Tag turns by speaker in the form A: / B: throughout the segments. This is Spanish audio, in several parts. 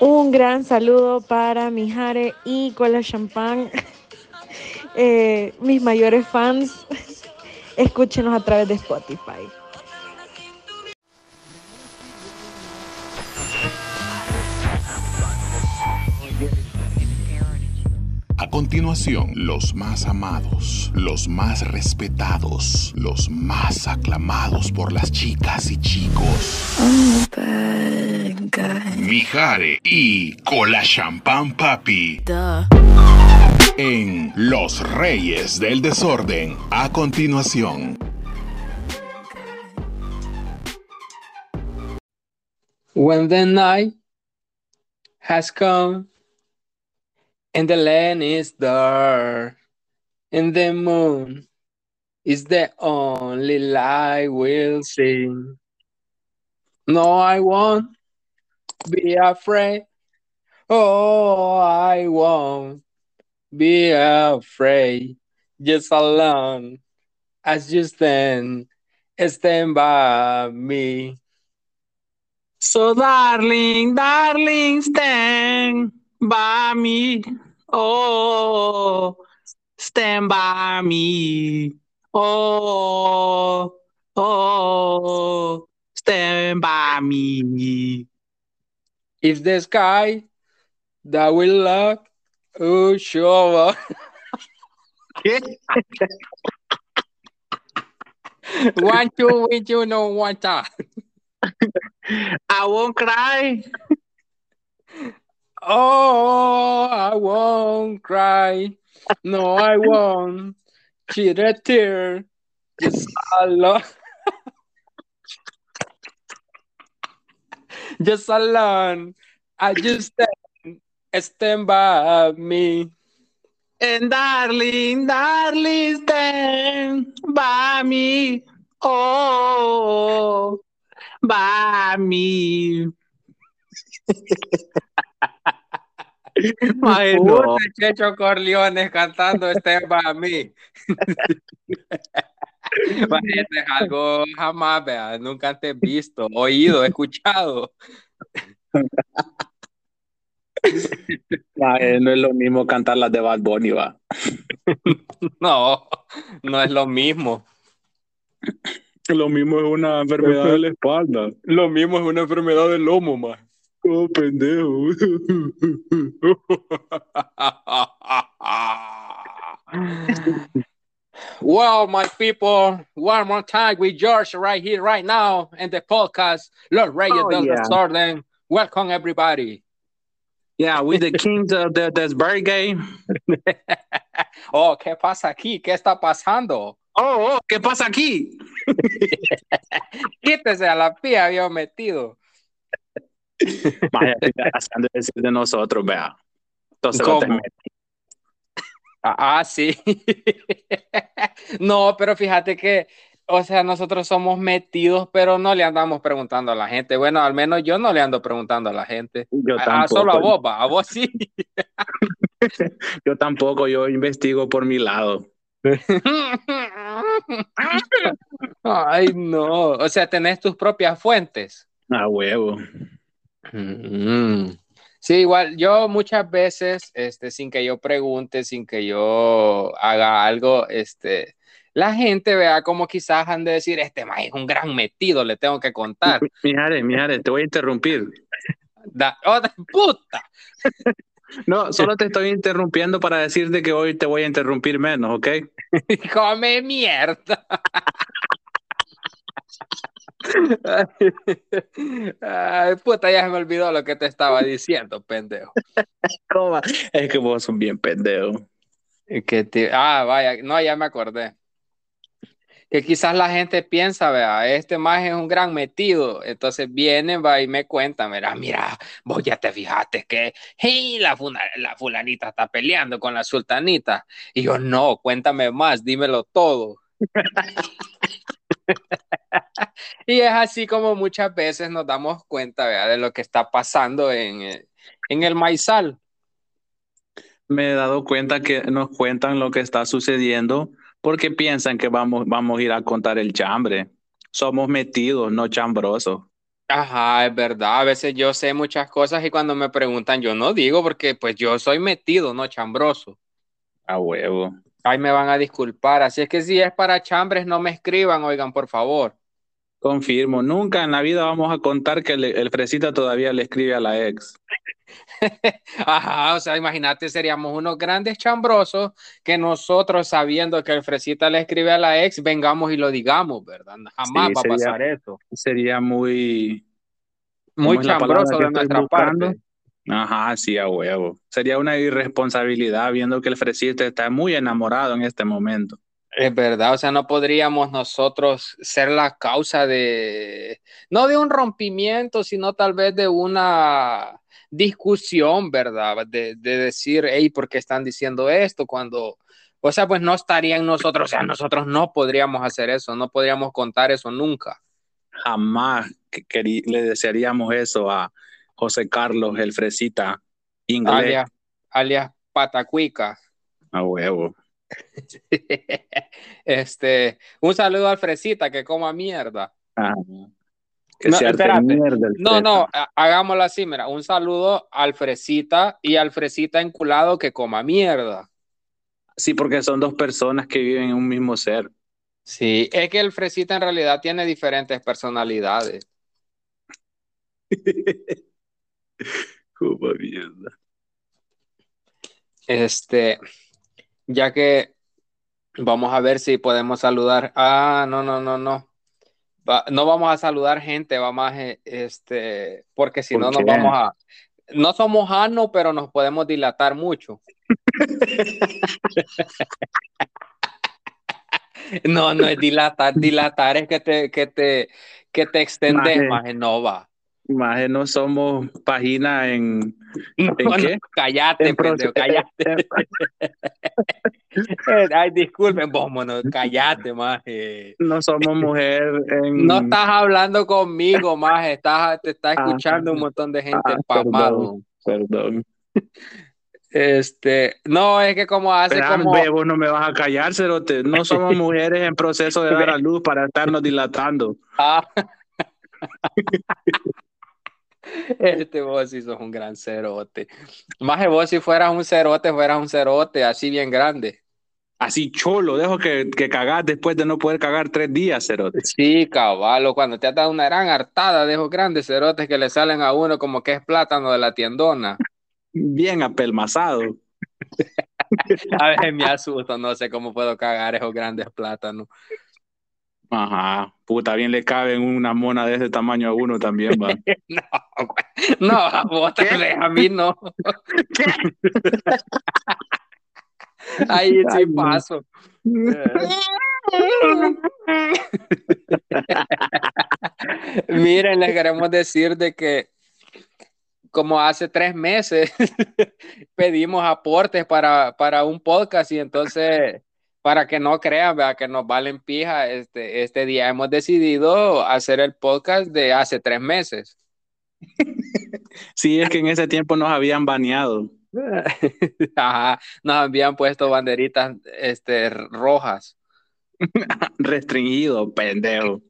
A: Un gran saludo para mi Jare y Cola Champán, eh, mis mayores fans. Escúchenos a través de Spotify.
B: A continuación, los más amados, los más respetados, los más aclamados por las chicas y chicos. Mijare y Cola Champán Papi. En Los Reyes del Desorden. A continuación.
C: When the night has come and the land is dark and the moon is the only light we'll see. No, I won't be afraid. Oh, I won't be afraid. Just alone as you stand, stand by me. So, darling, darling, stand by me. Oh, stand by me. Oh, oh, stand by me. If the sky that will look, oh, sure. one, two, one, two, no, one time. I won't cry. Oh, I won't cry. No, I won't shed a tear. Just alone. just alone. I just stand, stand by me. And darling, darling, stand by me. Oh, by me. Imagino. Checho Corleones cantando este para Este es algo jamás, vea, nunca antes visto, oído, escuchado.
D: no es lo mismo cantar las de Bad Bunny, va.
C: No, no es lo mismo.
D: Lo mismo es una enfermedad de la espalda.
C: Lo mismo es una enfermedad del lomo, más.
D: Oh, pendejo.
C: well, my people, one more time with George right here, right now, in the podcast, Los Reyes
D: Oh,
C: del
D: yeah.
C: Desorden. Welcome, everybody.
D: Yeah, with the kings of the Desbergue.
C: Oh, ¿qué pasa aquí? ¿Qué está pasando?
D: Oh, oh, ¿qué pasa aquí?
C: Quítese a la pía, había metido.
D: Vaya, haciendo decir de nosotros, vea. Entonces,
C: Ah, ah, sí. No, pero fíjate que, o sea, nosotros somos metidos, pero no le andamos preguntando a la gente. Bueno, al menos yo no le ando preguntando a la gente.
D: Yo
C: Ah,
D: tampoco.
C: solo a vos, va, a vos sí.
D: Yo tampoco, yo investigo por mi lado.
C: Ay, no. O sea, tenés tus propias fuentes.
D: A huevo.
C: Mm. Sí, igual yo muchas veces, este, sin que yo pregunte, sin que yo haga algo, este, la gente vea como quizás han de decir, este más es un gran metido, le tengo que contar.
D: Mijare, mijare, te voy a interrumpir.
C: Da- ¡Oh, puta!
D: No, solo te estoy interrumpiendo para decirte que hoy te voy a interrumpir menos, ¿ok?
C: Come mierda. Ay, puta, ya se me olvidó lo que te estaba diciendo, pendejo.
D: ¿Cómo? Es que vos sos bien pendejo.
C: Que te- Ah, vaya, no, ya me acordé. Que quizás la gente piensa, vea, este más es un gran metido. Entonces vienen, va y me cuentan, mira, mira, vos ya te fijaste que hey, la, funa- la fulanita está peleando con la sultanita. Y yo, no, cuéntame más, dímelo todo. Y es así como muchas veces nos damos cuenta, de lo que está pasando en, eh, en el maizal.
D: Me he dado cuenta que nos cuentan lo que está sucediendo porque piensan que vamos, vamos a ir a contar el chambre. Somos metidos, no chambrosos.
C: Ajá, es verdad. A veces yo sé muchas cosas y cuando me preguntan yo no digo porque pues yo soy metido, no chambroso.
D: A huevo.
C: Ahí me van a disculpar. Así es que si es para chambres, no me escriban, oigan, por favor.
D: Confirmo, nunca en la vida vamos a contar que el, el fresita todavía le escribe a la ex.
C: Ajá, o sea, imagínate, seríamos unos grandes chambrosos que nosotros, sabiendo que el fresita le escribe a la ex, vengamos y lo digamos, ¿verdad? Jamás
D: Sí,
C: va a pasar eso.
D: Sería muy...
C: Muy
D: ¿cómo es la palabra
C: chambroso de nuestra
D: buscando?
C: parte.
D: Ajá, sí, a huevo. Sería una irresponsabilidad viendo que el fresita está muy enamorado en este momento.
C: Es verdad, o sea, no podríamos nosotros ser la causa de, no de un rompimiento, sino tal vez de una discusión, ¿verdad? De, de decir, hey, ¿por qué están diciendo esto? Cuando, o sea, pues no estarían nosotros, o sea, nosotros no podríamos hacer eso, no podríamos contar eso nunca.
D: Jamás que- le desearíamos eso a José Carlos, el fresita inglés.
C: Alias, alias Patacuica.
D: A huevo.
C: Este, un saludo al Fresita que coma mierda.
D: Ajá. Que
C: No,
D: se arte
C: espérate.
D: mierda el
C: No, no, ha- hagámoslo así, mira, un saludo al Fresita y al Fresita enculado que coma mierda.
D: Sí, porque son dos personas que viven en un mismo ser.
C: Sí, es que el Fresita en realidad tiene diferentes personalidades.
D: Como mierda.
C: Este, ya que vamos a ver si podemos saludar. Ah, no, no, no, no. Va- no vamos a saludar gente, vamos a, eh, este, porque si
D: ¿Por
C: no nos vamos a, no somos ano, pero nos podemos dilatar mucho. No, no es dilatar, dilatar es que te, que te, que te extendes, más no va.
D: Más no somos página en,
C: No,
D: ¿En
C: no,
D: qué? en
C: pendejo, cállate. Ay, disculpen, vos, mono, cállate, maje.
D: no somos mujer en
C: No estás hablando conmigo, maje, estás, te está
D: Ah,
C: escuchando un montón de gente
D: ah,
C: pamado.
D: perdón.
C: Este, no, es que como hace
D: Pero,
C: como,
D: vos no me vas a callar, cerote. No somos mujeres en proceso de dar a luz para estarnos dilatando.
C: Ah. Este vos sí sos un gran cerote. Maje, vos si fueras un cerote, fueras un cerote así bien grande.
D: Así cholo, dejo que, que cagás después de no poder cagar tres días, cerote.
C: Sí, cabalo, cuando te has dado una gran hartada de esos grandes cerotes que le salen a uno como que es plátano de la tiendona.
D: Bien apelmazado.
C: A veces me asusto, no sé cómo puedo cagar esos grandes plátanos.
D: Ajá. Puta, bien le cabe una mona de ese tamaño a uno también, va.
C: No, no, a vos vez, a mí no. Ahí sí paso. Miren, les queremos decir de que como hace tres meses pedimos aportes para, para un podcast y entonces para que no crean ¿verdad? que nos valen pija, este, este día hemos decidido hacer el podcast de hace tres meses.
D: Sí, es que en ese tiempo nos habían baneado.
C: Ajá, nos habían puesto banderitas este, rojas.
D: Restringido, pendejo.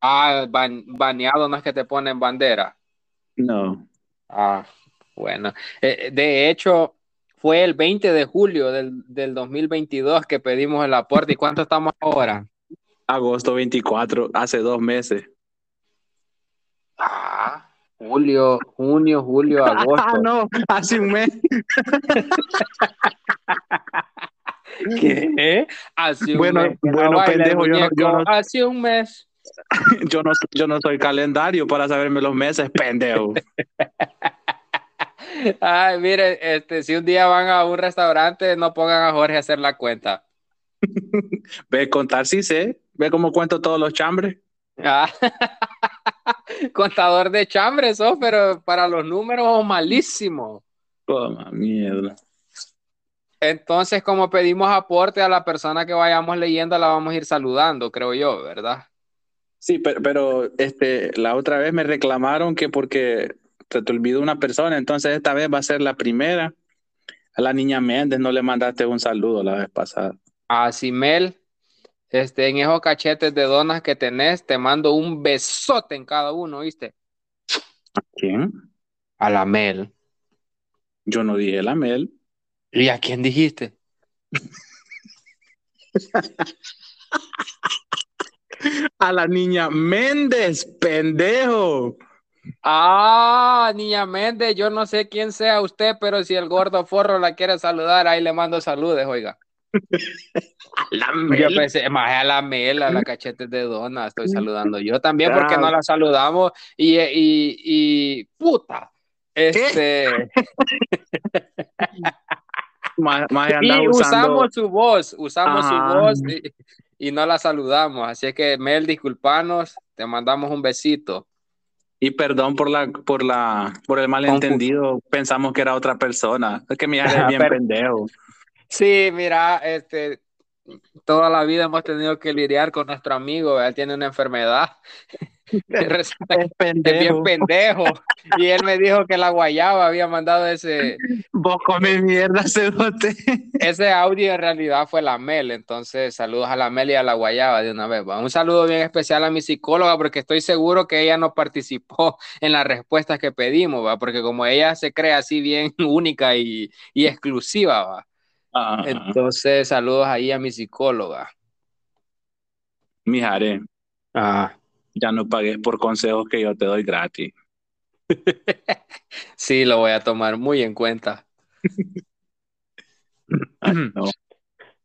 C: Ah, ban- baneado no es que te ponen bandera.
D: No.
C: Ah, bueno. Eh, de hecho, fue el 20 de julio del, del 2022 que pedimos el aporte. ¿Y cuánto estamos ahora?
D: Agosto 24, hace dos meses.
C: Ah, julio, junio, julio, agosto.
D: Ah, no, hace un mes.
C: ¿Qué? Hace un
D: Bueno,
C: mes.
D: bueno, pendejo, yo no- yo no-
C: Hace un mes.
D: Yo no, yo no soy calendario para saberme los meses, pendejo.
C: Ay, mire, este, si un día van a un restaurante, no pongan a Jorge a hacer la cuenta.
D: Ve contar, sí sé. Ve cómo cuento todos los chambres.
C: Ah, Contador de chambres, sos, pero para los números malísimo.
D: Toma mierda.
C: Entonces, como pedimos aporte a la persona que vayamos leyendo, la vamos a ir saludando, creo yo, ¿verdad?
D: Sí, pero, pero este, la otra vez me reclamaron que porque te, te olvidó una persona, entonces esta vez va a ser la primera. A la niña Méndez no le mandaste un saludo la vez pasada.
C: A Simel, este, en esos cachetes de donas que tenés, te mando un besote en cada uno, ¿viste?
D: ¿A quién?
C: A la Mel.
D: Yo no dije la Mel.
C: ¿Y a quién dijiste?
D: A la niña Méndez, pendejo.
C: Ah, niña Méndez, yo no sé quién sea usted, pero si el gordo forro la quiere saludar, ahí le mando saludes, oiga.
D: La
C: Yo
D: Mel.
C: pensé, más a la Mel, a la cachetes de dona, estoy saludando yo también porque no la saludamos y, y, y puta, este,
D: Más, más
C: y
D: usando.
C: usamos su voz, usamos su
D: Ajá.
C: voz y, y no la saludamos, así que Mel, disculpanos, te mandamos un besito.
D: Y perdón por la, por la, por el malentendido. Pensamos que era otra persona. Es que mi hija es bien
C: Pero-
D: pendejo.
C: Sí, mira, este, toda la vida hemos tenido que lidiar con nuestro amigo, él tiene una enfermedad. Resulta que
D: Es
C: es bien pendejo. Y él me dijo que la guayaba había mandado ese,
D: Vos comes mierda, cerote.
C: ese audio en realidad fue la Mel. Entonces, saludos a la Mel y a la guayaba de una vez. va. Un saludo bien especial a mi psicóloga porque estoy seguro que ella no participó en las respuestas que pedimos, ¿va? porque como ella se cree así bien única y, y exclusiva, ¿va? Entonces saludos ahí a mi psicóloga.
D: Mijare,
C: Ah,
D: ya no pagues por consejos que yo te doy gratis.
C: sí, lo voy a tomar muy en cuenta.
D: No.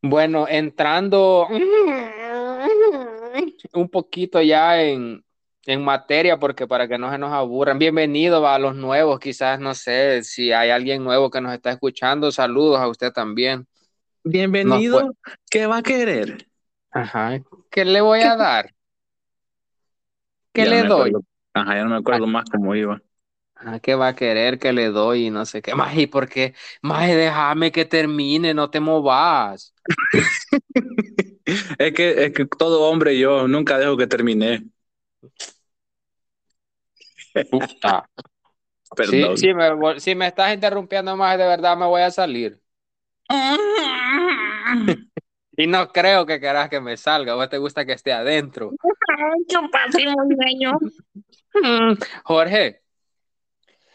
C: Bueno, entrando un poquito ya en, en materia, porque para que no se nos aburran, bienvenido a los nuevos, quizás no sé si hay alguien nuevo que nos está escuchando, saludos a usted también.
D: Bienvenido. ¿Qué va a querer?
C: Ajá, ¿qué le voy a dar? ¿Qué
D: Ya
C: le
D: no
C: doy?
D: acuerdo. Ajá, ya no me acuerdo más cómo iba.
C: Ah, ¿qué va a querer que le doy? Y no sé qué. Más, ¿y por qué? Más, déjame que termine, no te movas.
D: Es que, es que todo hombre yo nunca dejo que termine.
C: Puta. Sí,
D: Perdón.
C: si me, si me estás interrumpiendo más, de verdad me voy a salir. Y no creo que querás que me salga, o te gusta que esté adentro. Mm, Jorge,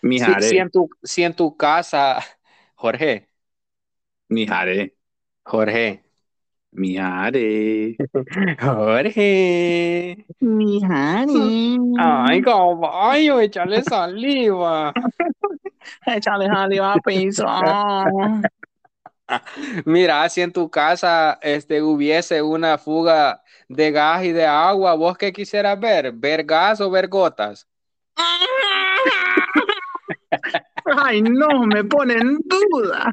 C: si,
D: Mijare,
C: si en tu, si en tu casa, Jorge,
D: mijare,
C: Jorge,
D: mijare.
C: Jorge.
D: Mijare.
C: Ay, caballo, échale saliva.
D: Échale saliva a piso.
C: Mira, si en tu casa este, hubiese una fuga de gas y de agua, ¿vos qué quisieras ver? ¿Ver gas o ver gotas?
D: Ay, no, me pone en duda.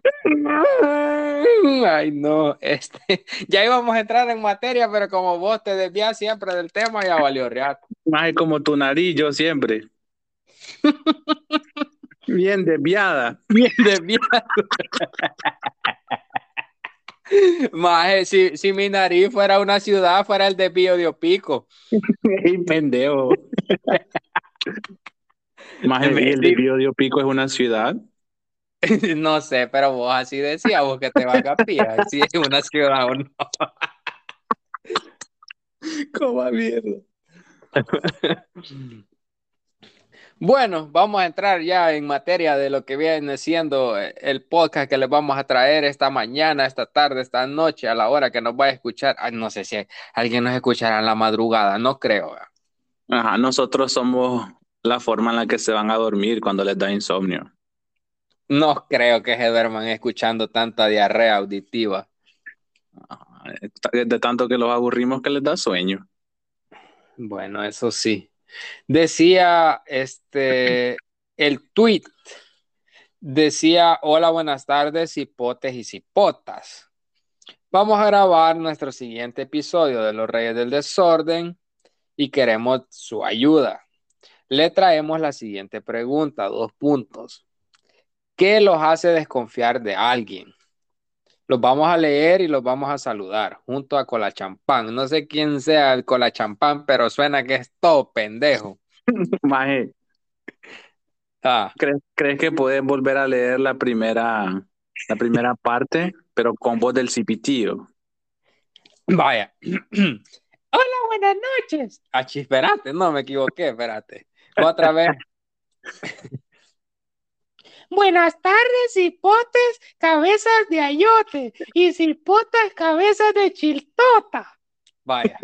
C: Ay, no, este, ya íbamos a entrar en materia, pero como vos te desvías siempre del tema, ya valió real.
D: Más como tu nariz, yo siempre. Bien desviada.
C: Bien desviado. Maje, si, si mi nariz fuera una ciudad, fuera el desvío de Opico.
D: Qué pendejo. Más el, el desvío de Pico es una ciudad.
C: No sé, pero vos así decías, vos que te vas a pillar, si es una ciudad o no.
D: Como mierda.
C: Bueno, vamos a entrar ya en materia de lo que viene siendo el podcast que les vamos a traer esta mañana, esta tarde, esta noche, a la hora que nos vaya a escuchar. Ay, no sé si alguien nos escuchará en la madrugada, no creo.
D: Ajá, nosotros somos la forma en la que se van a dormir cuando les da insomnio.
C: No creo que se duerman escuchando tanta diarrea auditiva.
D: Ajá, De tanto que los aburrimos que les da sueño.
C: Bueno, eso sí. Decía este el tweet. Decía, hola, buenas tardes, hipotes y cipotas. Vamos a grabar nuestro siguiente episodio de Los Reyes del Desorden y queremos su ayuda. Le traemos la siguiente pregunta, dos puntos. ¿Qué los hace desconfiar de alguien? Los vamos a leer y los vamos a saludar junto a Cola Champán. No sé quién sea el Cola Champán, pero suena que es todo pendejo.
D: Maje,
C: Ah,
D: ¿crees, crees que puedes volver a leer la primera, la primera parte, pero con voz del cipitío?
C: vaya. Hola, buenas noches. Ah, espérate, no me equivoqué, espérate. Otra vez. Buenas tardes, hipotes, cabezas de ayote y cipotas, cabezas de chiltota. Vaya.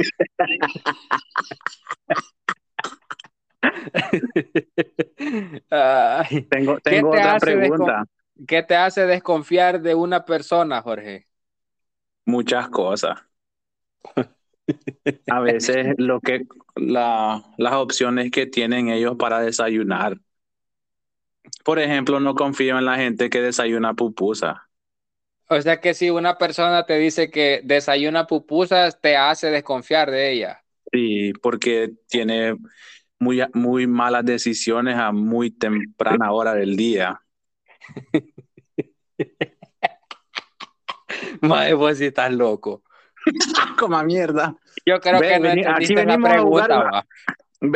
C: Ay,
D: Tengo,
C: ¿Qué
D: tengo
C: te
D: otra
C: hace
D: pregunta.
C: ¿Qué te hace desconfiar de una persona, Jorge?
D: Muchas cosas. A veces lo que la, las opciones que tienen ellos para desayunar. Por ejemplo, no confío en la gente que desayuna pupusa.
C: O sea que si una persona te dice que desayuna pupusas, te hace desconfiar de ella.
D: Sí, porque tiene muy, muy malas decisiones a muy temprana hora del día.
C: Madre, vos sí estás loco.
D: Como mierda.
C: Yo creo que no
D: vení-
C: entendiste
D: aquí
C: la
D: a jugar,
C: pregunta.
D: va.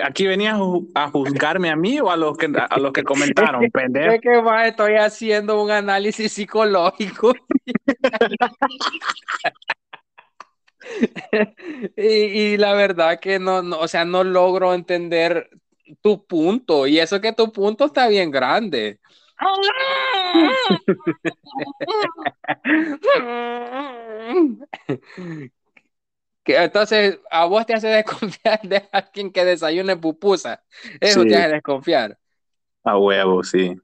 D: Aquí venías a ju- a juzgarme a mí o a los que, a los que comentaron, pendejo.
C: Es que más estoy haciendo un análisis psicológico. y, y la verdad que no, no, o sea, no logro entender tu punto. Y eso que tu punto está bien grande. Entonces, a vos te hace desconfiar de alguien que desayune pupusa. Eso
D: Sí.
C: te hace desconfiar.
D: A huevo, sí.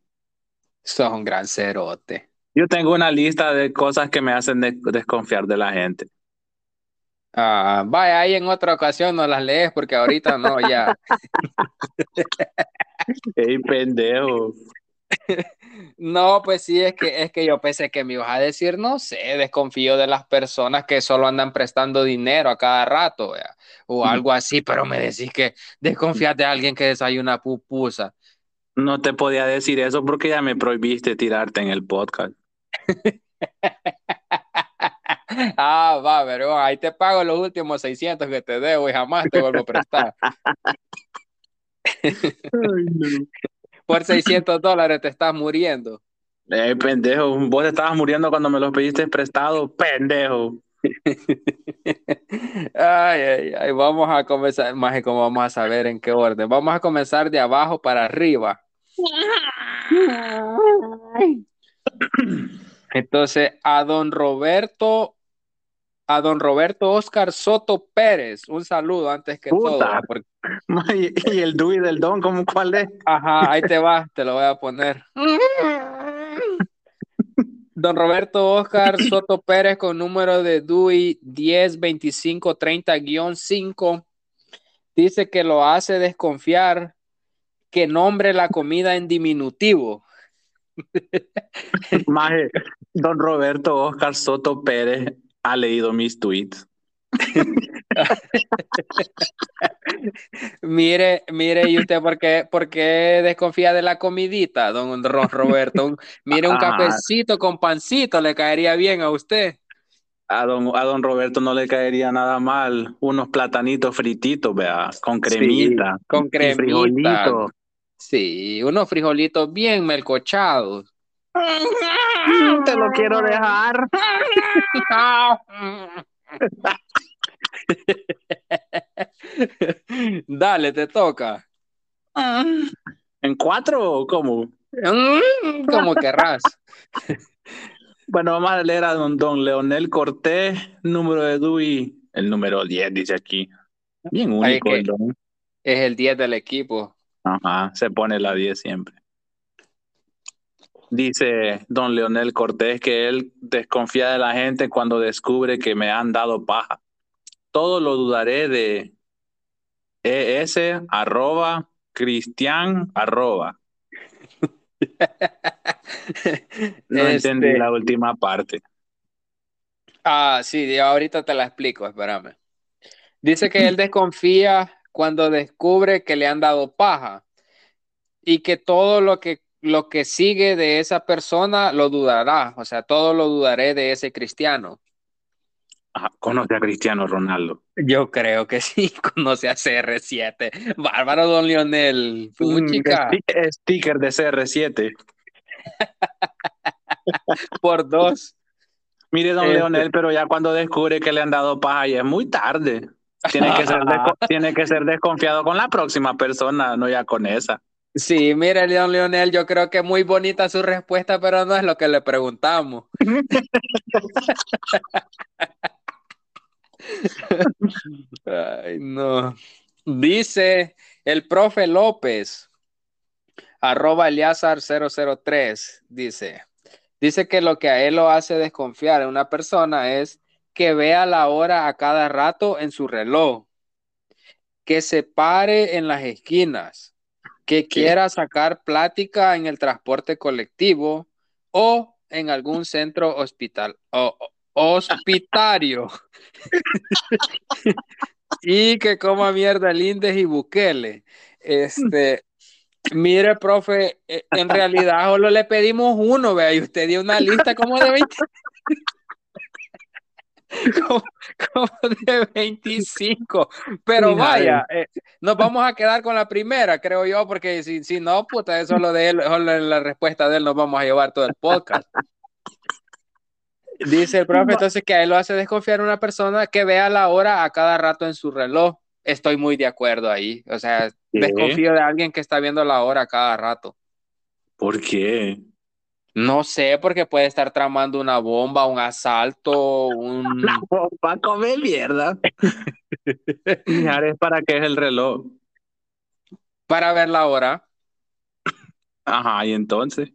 C: Sos un gran cerote.
D: Yo tengo una lista de cosas que me hacen de- desconfiar de la gente.
C: Ah, vaya, ahí en otra ocasión no las lees porque ahorita no, ya.
D: Ey, pendejo.
C: No, pues sí, es que, es que yo pensé que me ibas a decir, no sé, desconfío de las personas que solo andan prestando dinero a cada rato, vea, o algo así, pero me decís que desconfías de alguien que desayuna pupusa.
D: No te podía decir eso porque ya me prohibiste tirarte en el podcast.
C: Ah, va, pero ahí te pago los últimos 600 que te debo y jamás te vuelvo a prestar. Por 600 dólares te estás muriendo.
D: Ey, pendejo, vos te estabas muriendo cuando me los pediste prestado, pendejo.
C: Ay, ay, ay, vamos a comenzar, más como vamos a saber en qué orden. Vamos a comenzar de abajo para arriba. Entonces, a don Roberto, a don Roberto Oscar Soto Pérez, un saludo antes que
D: Puta.
C: todo.
D: y el Dewey del Don, ¿cómo cuál es?
C: ajá, ahí te va, te lo voy a poner. Don Roberto Oscar Soto Pérez con número de DUI 102530-5 dice que lo hace desconfiar que nombre la comida en diminutivo.
D: Maje, don Roberto Oscar Soto Pérez ha leído mis tweets.
C: Mire, mire, ¿y usted por qué, por qué desconfía de la comidita, don Ro- Roberto? Un- mire, un
D: Ah.
C: cafecito con pancito le caería bien a usted.
D: A don, a don Roberto no le caería nada mal unos platanitos frititos, vea, con cremita.
C: con cremita.
D: frijolito.
C: Sí, unos frijolitos bien melcochados.
D: Te lo quiero dejar.
C: Dale, te toca.
D: ¿En cuatro o cómo?
C: Mm, Como querrás.
D: Bueno, vamos a leer a don, don Leonel Cortés, número de DUI, el número 10, dice aquí. Bien único
C: que-
D: el don.
C: Es el 10 del equipo.
D: Ajá, se pone la 10 siempre. Dice don Leonel Cortés que él desconfía de la gente cuando descubre que me han dado paja. Todo lo dudaré de es arroba cristian arroba. No
C: Este,
D: entendí la última parte.
C: Ah, sí, ahorita te la explico, espérame. Dice que él desconfía cuando descubre que le han dado paja y que todo lo que, lo que sigue de esa persona lo dudará, o sea, todo lo dudaré de ese cristiano.
D: Ajá, conoce a Cristiano Ronaldo.
C: Yo creo que sí, conoce a CR7. Bárbaro, don Lionel.
D: Mm,
C: chica,
D: sti- Sticker de CR7.
C: por dos.
D: Mire, don
C: Este.
D: Leonel, pero ya cuando descubre que le han dado paja ya es muy tarde. Tiene que, ser tiene que ser desconfiado con la próxima persona, no ya con esa.
C: Sí, mire, León Leonel, yo creo que muy bonita su respuesta, pero no es lo que le preguntamos. Ay, no. Dice el profe López, arroba Eliazar 003, dice, dice que lo que a él lo hace desconfiar en una persona es que vea la hora a cada rato en su reloj, que se pare en las esquinas, que quiera sacar plática en el transporte colectivo o en algún centro hospital o hospitario. y que coma mierda Lindes y Bukele. Este, mire, profe, eh, en realidad solo le pedimos uno, vea, y usted dio una lista como de 20. como, como de 25. Pero vaya, eh, nos vamos a quedar con la primera, creo yo, porque si, si no, puta, eso es lo de él, solo la respuesta de él nos vamos a llevar todo el podcast. Dice el profe entonces que a él lo hace desconfiar una persona que vea la hora a cada rato en su reloj. Estoy muy de acuerdo ahí. O sea,
D: ¿Qué?
C: desconfío de alguien que está viendo la hora a cada rato.
D: ¿Por qué?
C: No sé, porque puede estar tramando una bomba, un asalto, un...
D: La bomba come mierda. Para qué es el reloj.
C: para ver la hora.
D: Ajá, y entonces.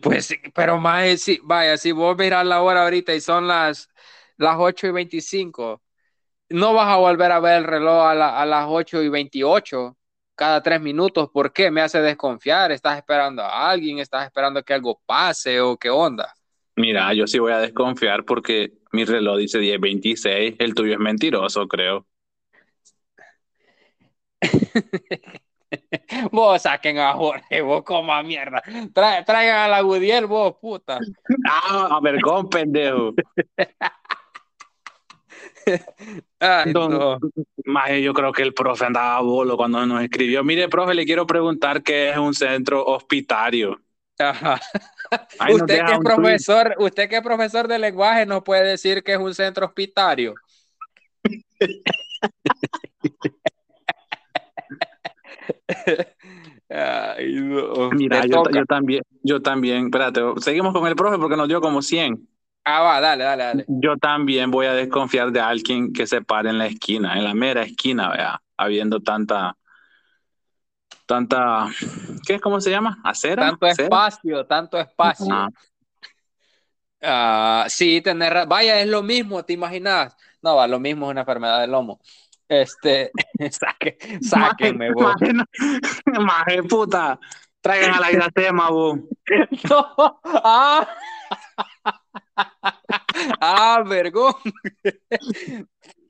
C: Pues, pero más, si, vaya, si vos miras la hora ahorita y son las, las 8 y 25, no vas a volver a ver el reloj a, la- a las 8 y 28 cada tres minutos. ¿Por qué? Me hace desconfiar. ¿Estás esperando a alguien? ¿Estás esperando que algo pase o qué onda?
D: Mira, yo sí voy a desconfiar porque mi reloj dice 10.26. El tuyo es mentiroso, creo.
C: Vos saquen a Jorge, vos coma mierda. Tra- traigan a la Gudiel, vos, puta.
D: Ah, a ver, con pendejo.
C: Ay, no.
D: Maje, yo creo que el profe andaba a bolo cuando nos escribió. Mire, profe, le quiero preguntar qué es un centro hospitario.
C: Ajá. Usted que es profesor, usted que es profesor de lenguaje nos puede decir que es un centro hospitario. Ay, no.
D: Mira, yo, yo también, yo también, espérate, seguimos con el profe porque nos dio como 100.
C: Ah, va, dale, dale, dale.
D: Yo también voy a desconfiar de alguien que se pare en la esquina, en la mera esquina, vea, habiendo tanta, tanta, ¿qué? ¿Cómo se llama? ¿Acera?
C: Tanto
D: ¿Acera?
C: espacio, tanto espacio. Ah, sí, tener, vaya, es lo mismo, ¿te imaginas? No, va, lo mismo es una enfermedad del lomo. Este, saque, sáquenme, vos.
D: Maje, maje, puta, traigan a la Iracema, vos.
C: No. Ah. Ah, vergón.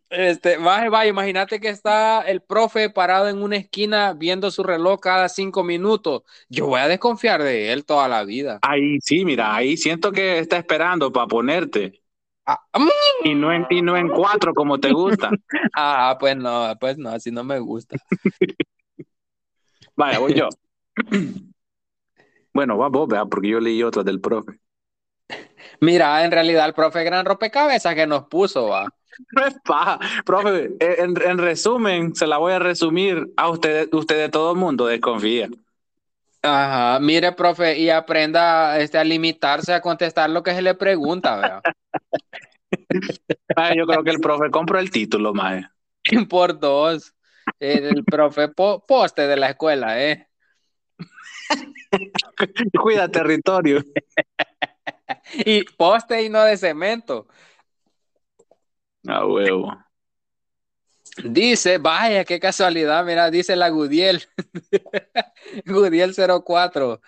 C: Este, vaya, vaya, imagínate que está el profe parado en una esquina viendo su reloj cada cinco minutos. Yo voy a desconfiar de él toda la vida.
D: Ahí sí, mira, ahí siento que está esperando para ponerte.
C: Ah, mm.
D: Y no en, y no en cuatro como te gusta.
C: Ah, pues no, pues no, así no me gusta.
D: Vaya, voy yo. Bueno, va vos, vea, porque yo leí otra del profe.
C: Mira, en realidad el profe gran rompecabezas que nos puso, va.
D: No es paja. Profe, eh, en, en resumen, se la voy a resumir a usted, usted de todo el mundo desconfía.
C: Ajá, mire, profe, y aprenda este, a limitarse a contestar lo que se le pregunta, ¿verdad?
D: Ay, yo creo que el profe compró el título, mae.
C: Por dos. El profe po- poste de la escuela, ¿eh?
D: Cuida territorio.
C: Y poste y no de cemento.
D: A huevo.
C: Dice, vaya, qué casualidad, mira, dice la Gudiel. Gudiel 04,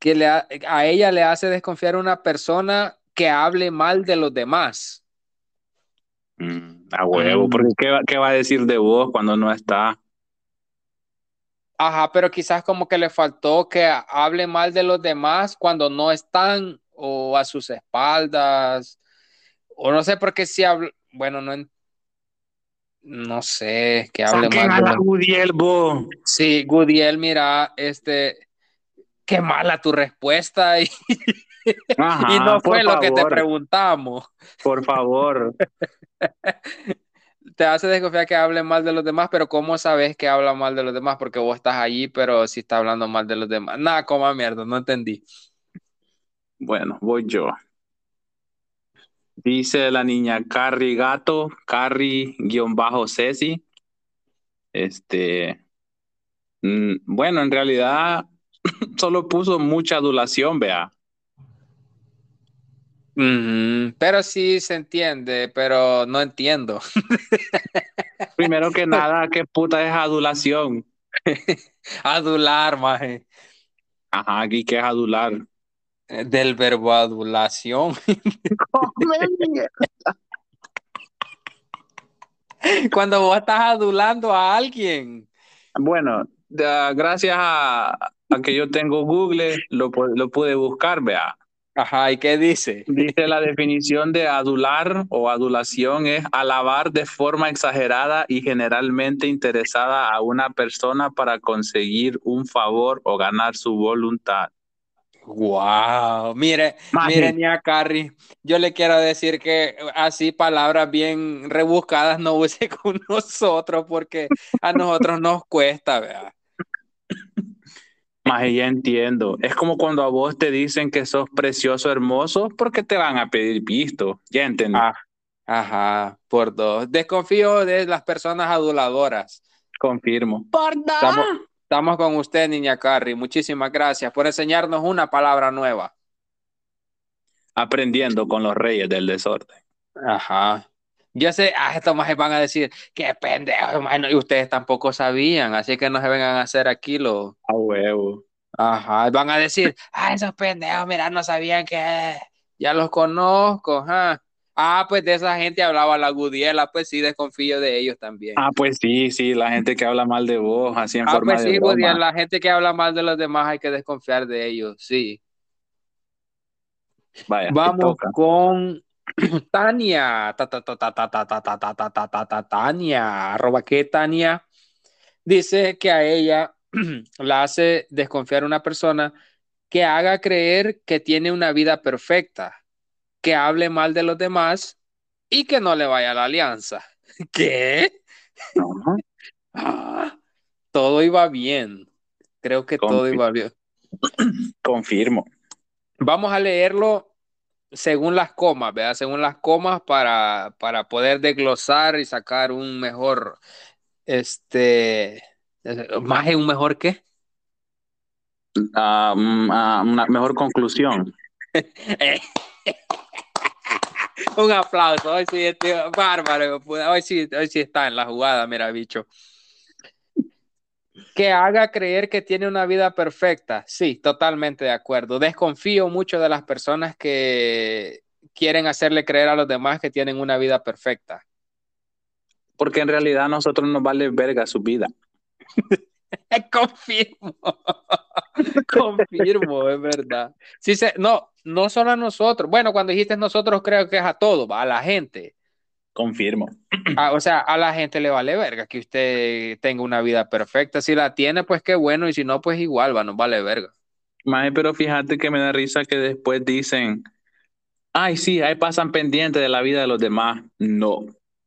C: que le ha- a ella le hace desconfiar una persona que hable mal de los demás.
D: Mm, a huevo, porque ¿qué, va- ¿qué va a decir de vos cuando no está?
C: Ajá, pero quizás como que le faltó que hable mal de los demás cuando no están o a sus espaldas. O no sé por qué si habla, bueno, no, no sé, que hable
D: a
C: de
D: Gudiel, vos.
C: Sí, Gudiel, mira, este, qué mala tu respuesta y,
D: Ajá,
C: y no fue lo que te preguntamos.
D: Por favor.
C: te hace desconfiar que hable mal de los demás, pero ¿cómo sabes que habla mal de los demás? Porque vos estás allí, pero si está hablando mal de los demás. Nada, coma mierda, no entendí.
D: Bueno, voy yo. Dice la niña Carrie Gato, Carrie-Ceci. Este, mm, bueno, en realidad solo puso mucha adulación, vea.
C: Pero sí se entiende, pero no entiendo.
D: Primero que nada, ¿qué puta es adulación?
C: Adular, maje.
D: Ajá, aquí qué es adular.
C: Eh, Del verbo adulación. Cuando vos estás adulando a alguien.
D: Bueno, gracias a, a que yo tengo Google, lo, lo pude buscar, vea.
C: Ajá, ¿y qué dice?
D: Dice la definición de adular o adulación es alabar de forma exagerada y generalmente interesada a una persona para conseguir un favor o ganar su voluntad.
C: Wow, mire,
D: Maje.
C: mire, Nia Carrie, yo le quiero decir que así palabras bien rebuscadas no use con nosotros porque a nosotros nos cuesta, ¿verdad?
D: Más ya entiendo. Es como cuando a vos te dicen que sos precioso, hermoso, porque te van a pedir visto. Ya entendí.
C: Ah, ajá, por dos. Desconfío de las personas aduladoras.
D: Confirmo.
C: Estamos, estamos con usted, Niña Carrie. Muchísimas gracias por enseñarnos una palabra nueva.
D: Aprendiendo con los reyes del desorden.
C: Ajá. Yo sé, ah, estos más van a decir, qué pendejo, mano, y ustedes tampoco sabían, así que no se vengan a hacer aquí lo.
D: A huevo.
C: Ajá, van a decir, ah, esos pendejos, mira, no sabían que ya los conozco, ajá. Ah, pues de esa gente hablaba la Gudiela, pues sí, desconfío de ellos también.
D: Ah, pues sí, sí, la gente que habla mal de vos, así en
C: ah,
D: forma
C: pues sí,
D: de
C: Gudiela, la gente que habla mal de los demás hay que desconfiar de ellos, sí.
D: Vaya,
C: Vamos con Tania, Tania, arroba que Tania, dice que a ella la hace desconfiar una persona que haga creer que tiene una vida perfecta que hable mal de los demás y que no le vaya a la alianza. ¿Qué? Ah, todo iba bien. Creo que todo iba bien.
D: Confirmo.
C: Vamos a leerlo según las comas, ¿verdad? Según las comas para, para poder desglosar y sacar un mejor, este, más un mejor qué?
D: Ah, mm, ah, una mejor conclusión.
C: Un aplauso. Hoy sí, este, bárbaro. Hoy sí, hoy sí está en la jugada, mira, bicho. Que haga creer que tiene una vida perfecta. Sí, totalmente de acuerdo. Desconfío mucho de las personas que quieren hacerle creer a los demás que tienen una vida perfecta.
D: Porque en realidad a nosotros nos vale verga su vida.
C: Confirmo. Confirmo, es verdad. Sí, se, no, no solo a nosotros. Bueno, cuando dijiste nosotros, creo que es a todos, a la gente.
D: Confirmo.
C: Ah, o sea, a la gente le vale verga que usted tenga una vida perfecta. Si la tiene, pues qué bueno, y si no, pues igual, va, nos vale verga.
D: Maje, pero fíjate que me da risa que después dicen, ay, sí, ahí pasan pendientes de la vida de los demás. No,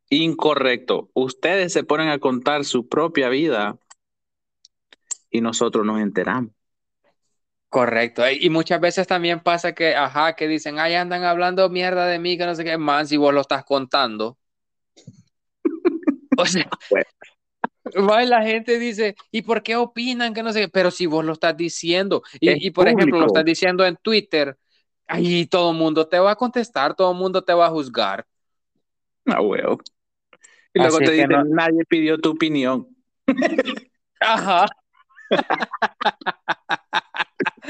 D: incorrecto. Ustedes se ponen a contar su propia vida y nosotros nos enteramos.
C: Correcto. Y muchas veces también pasa que, ajá, que dicen, ay, andan hablando mierda de mí, que no sé qué más, si vos lo estás contando. O sea,
D: Bueno.
C: la gente dice, ¿y por qué opinan que no sé qué? Pero si vos lo estás diciendo, y, por ejemplo, lo estás diciendo en Twitter, ahí todo el mundo te va a contestar, todo el mundo te va a juzgar.
D: Ah, huevo. Y luego
C: Así
D: te dicen,
C: no-
D: nadie pidió tu opinión.
C: Ajá.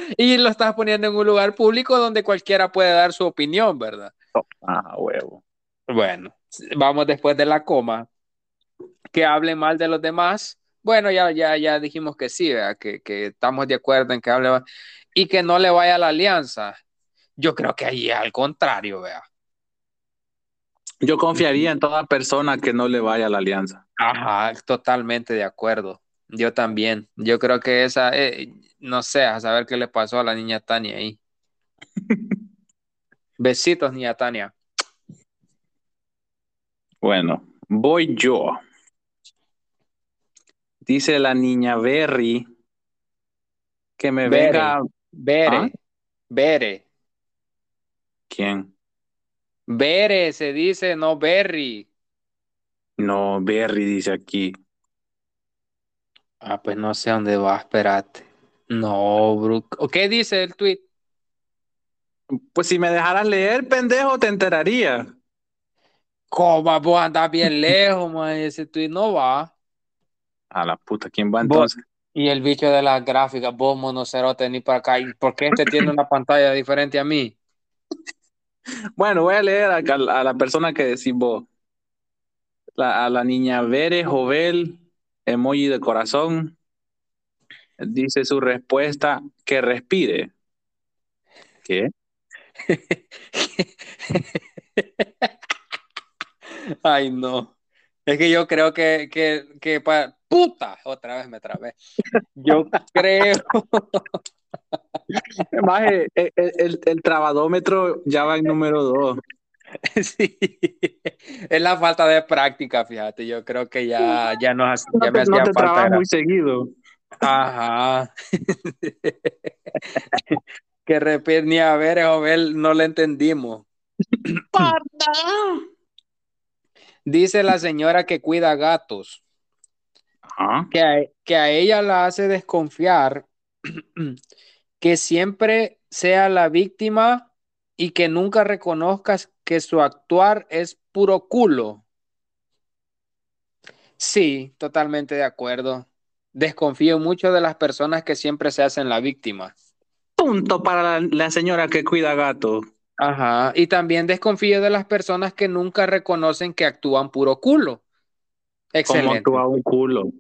C: Y lo estás poniendo en un lugar público donde cualquiera puede dar su opinión, ¿verdad?
D: Ah, huevo.
C: Bueno, vamos después de la coma. Que hable mal de los demás. Bueno, ya, ya, ya dijimos que sí, ¿verdad? Que, que estamos de acuerdo en que hable mal. Y que no le vaya a la alianza. Yo creo que ahí es al contrario, vea.
D: Yo confiaría en toda persona que no le vaya a la alianza.
C: Ajá, totalmente de acuerdo. Yo también. Yo creo que esa, eh, no sé, a saber qué le pasó a la niña Tania ahí. Besitos, niña Tania.
D: Bueno, Voy yo. Dice la niña Berry que me
C: Bere.
D: venga.
C: Bere.
D: ¿Ah?
C: Bere.
D: ¿Quién?
C: Bere se dice, no Berry.
D: No, Berry dice aquí.
C: Ah, pues no sé dónde va, espérate. No, Brook. ¿O ¿Qué dice el tweet?
D: Pues si me dejaras leer, pendejo, te enteraría.
C: ¿Cómo vos andás bien lejos, man? Ese tweet no va.
D: A la puta, ¿quién va
C: Vos-
D: entonces?
C: Y el bicho de las gráficas, vos monocerote, ni para acá. ¿Y por qué este tiene una pantalla diferente a mí?
D: Bueno, voy a leer a, a la persona que decís vos. La- a la niña Bere Jovel, emoji de corazón. Dice su respuesta, que respire. ¿Qué?
C: Ay, no. Es que yo creo que, que, que pa- puta, otra vez me trabé. Yo creo,
D: Maje, el, el- el trabadómetro ya va en número dos.
C: sí, es la falta de práctica, fíjate. Yo creo que ya, ya, nos,
D: No
C: me
D: no
C: hacía
D: te
C: falta.
D: muy seguido.
C: Ajá. que repite ni a ver, Jovel, no le entendimos. Dice la señora que cuida gatos.
D: Ajá.
C: que a, que a ella la hace desconfiar que siempre sea la víctima y que nunca reconozcas que su actuar es puro culo. Sí, totalmente de acuerdo. Desconfío mucho de las personas que siempre se hacen la víctima.
D: Punto para la, la señora que cuida gato.
C: Ajá. Y también desconfío de las personas que nunca reconocen que actúan puro culo. Excelente.
D: actúa un culo.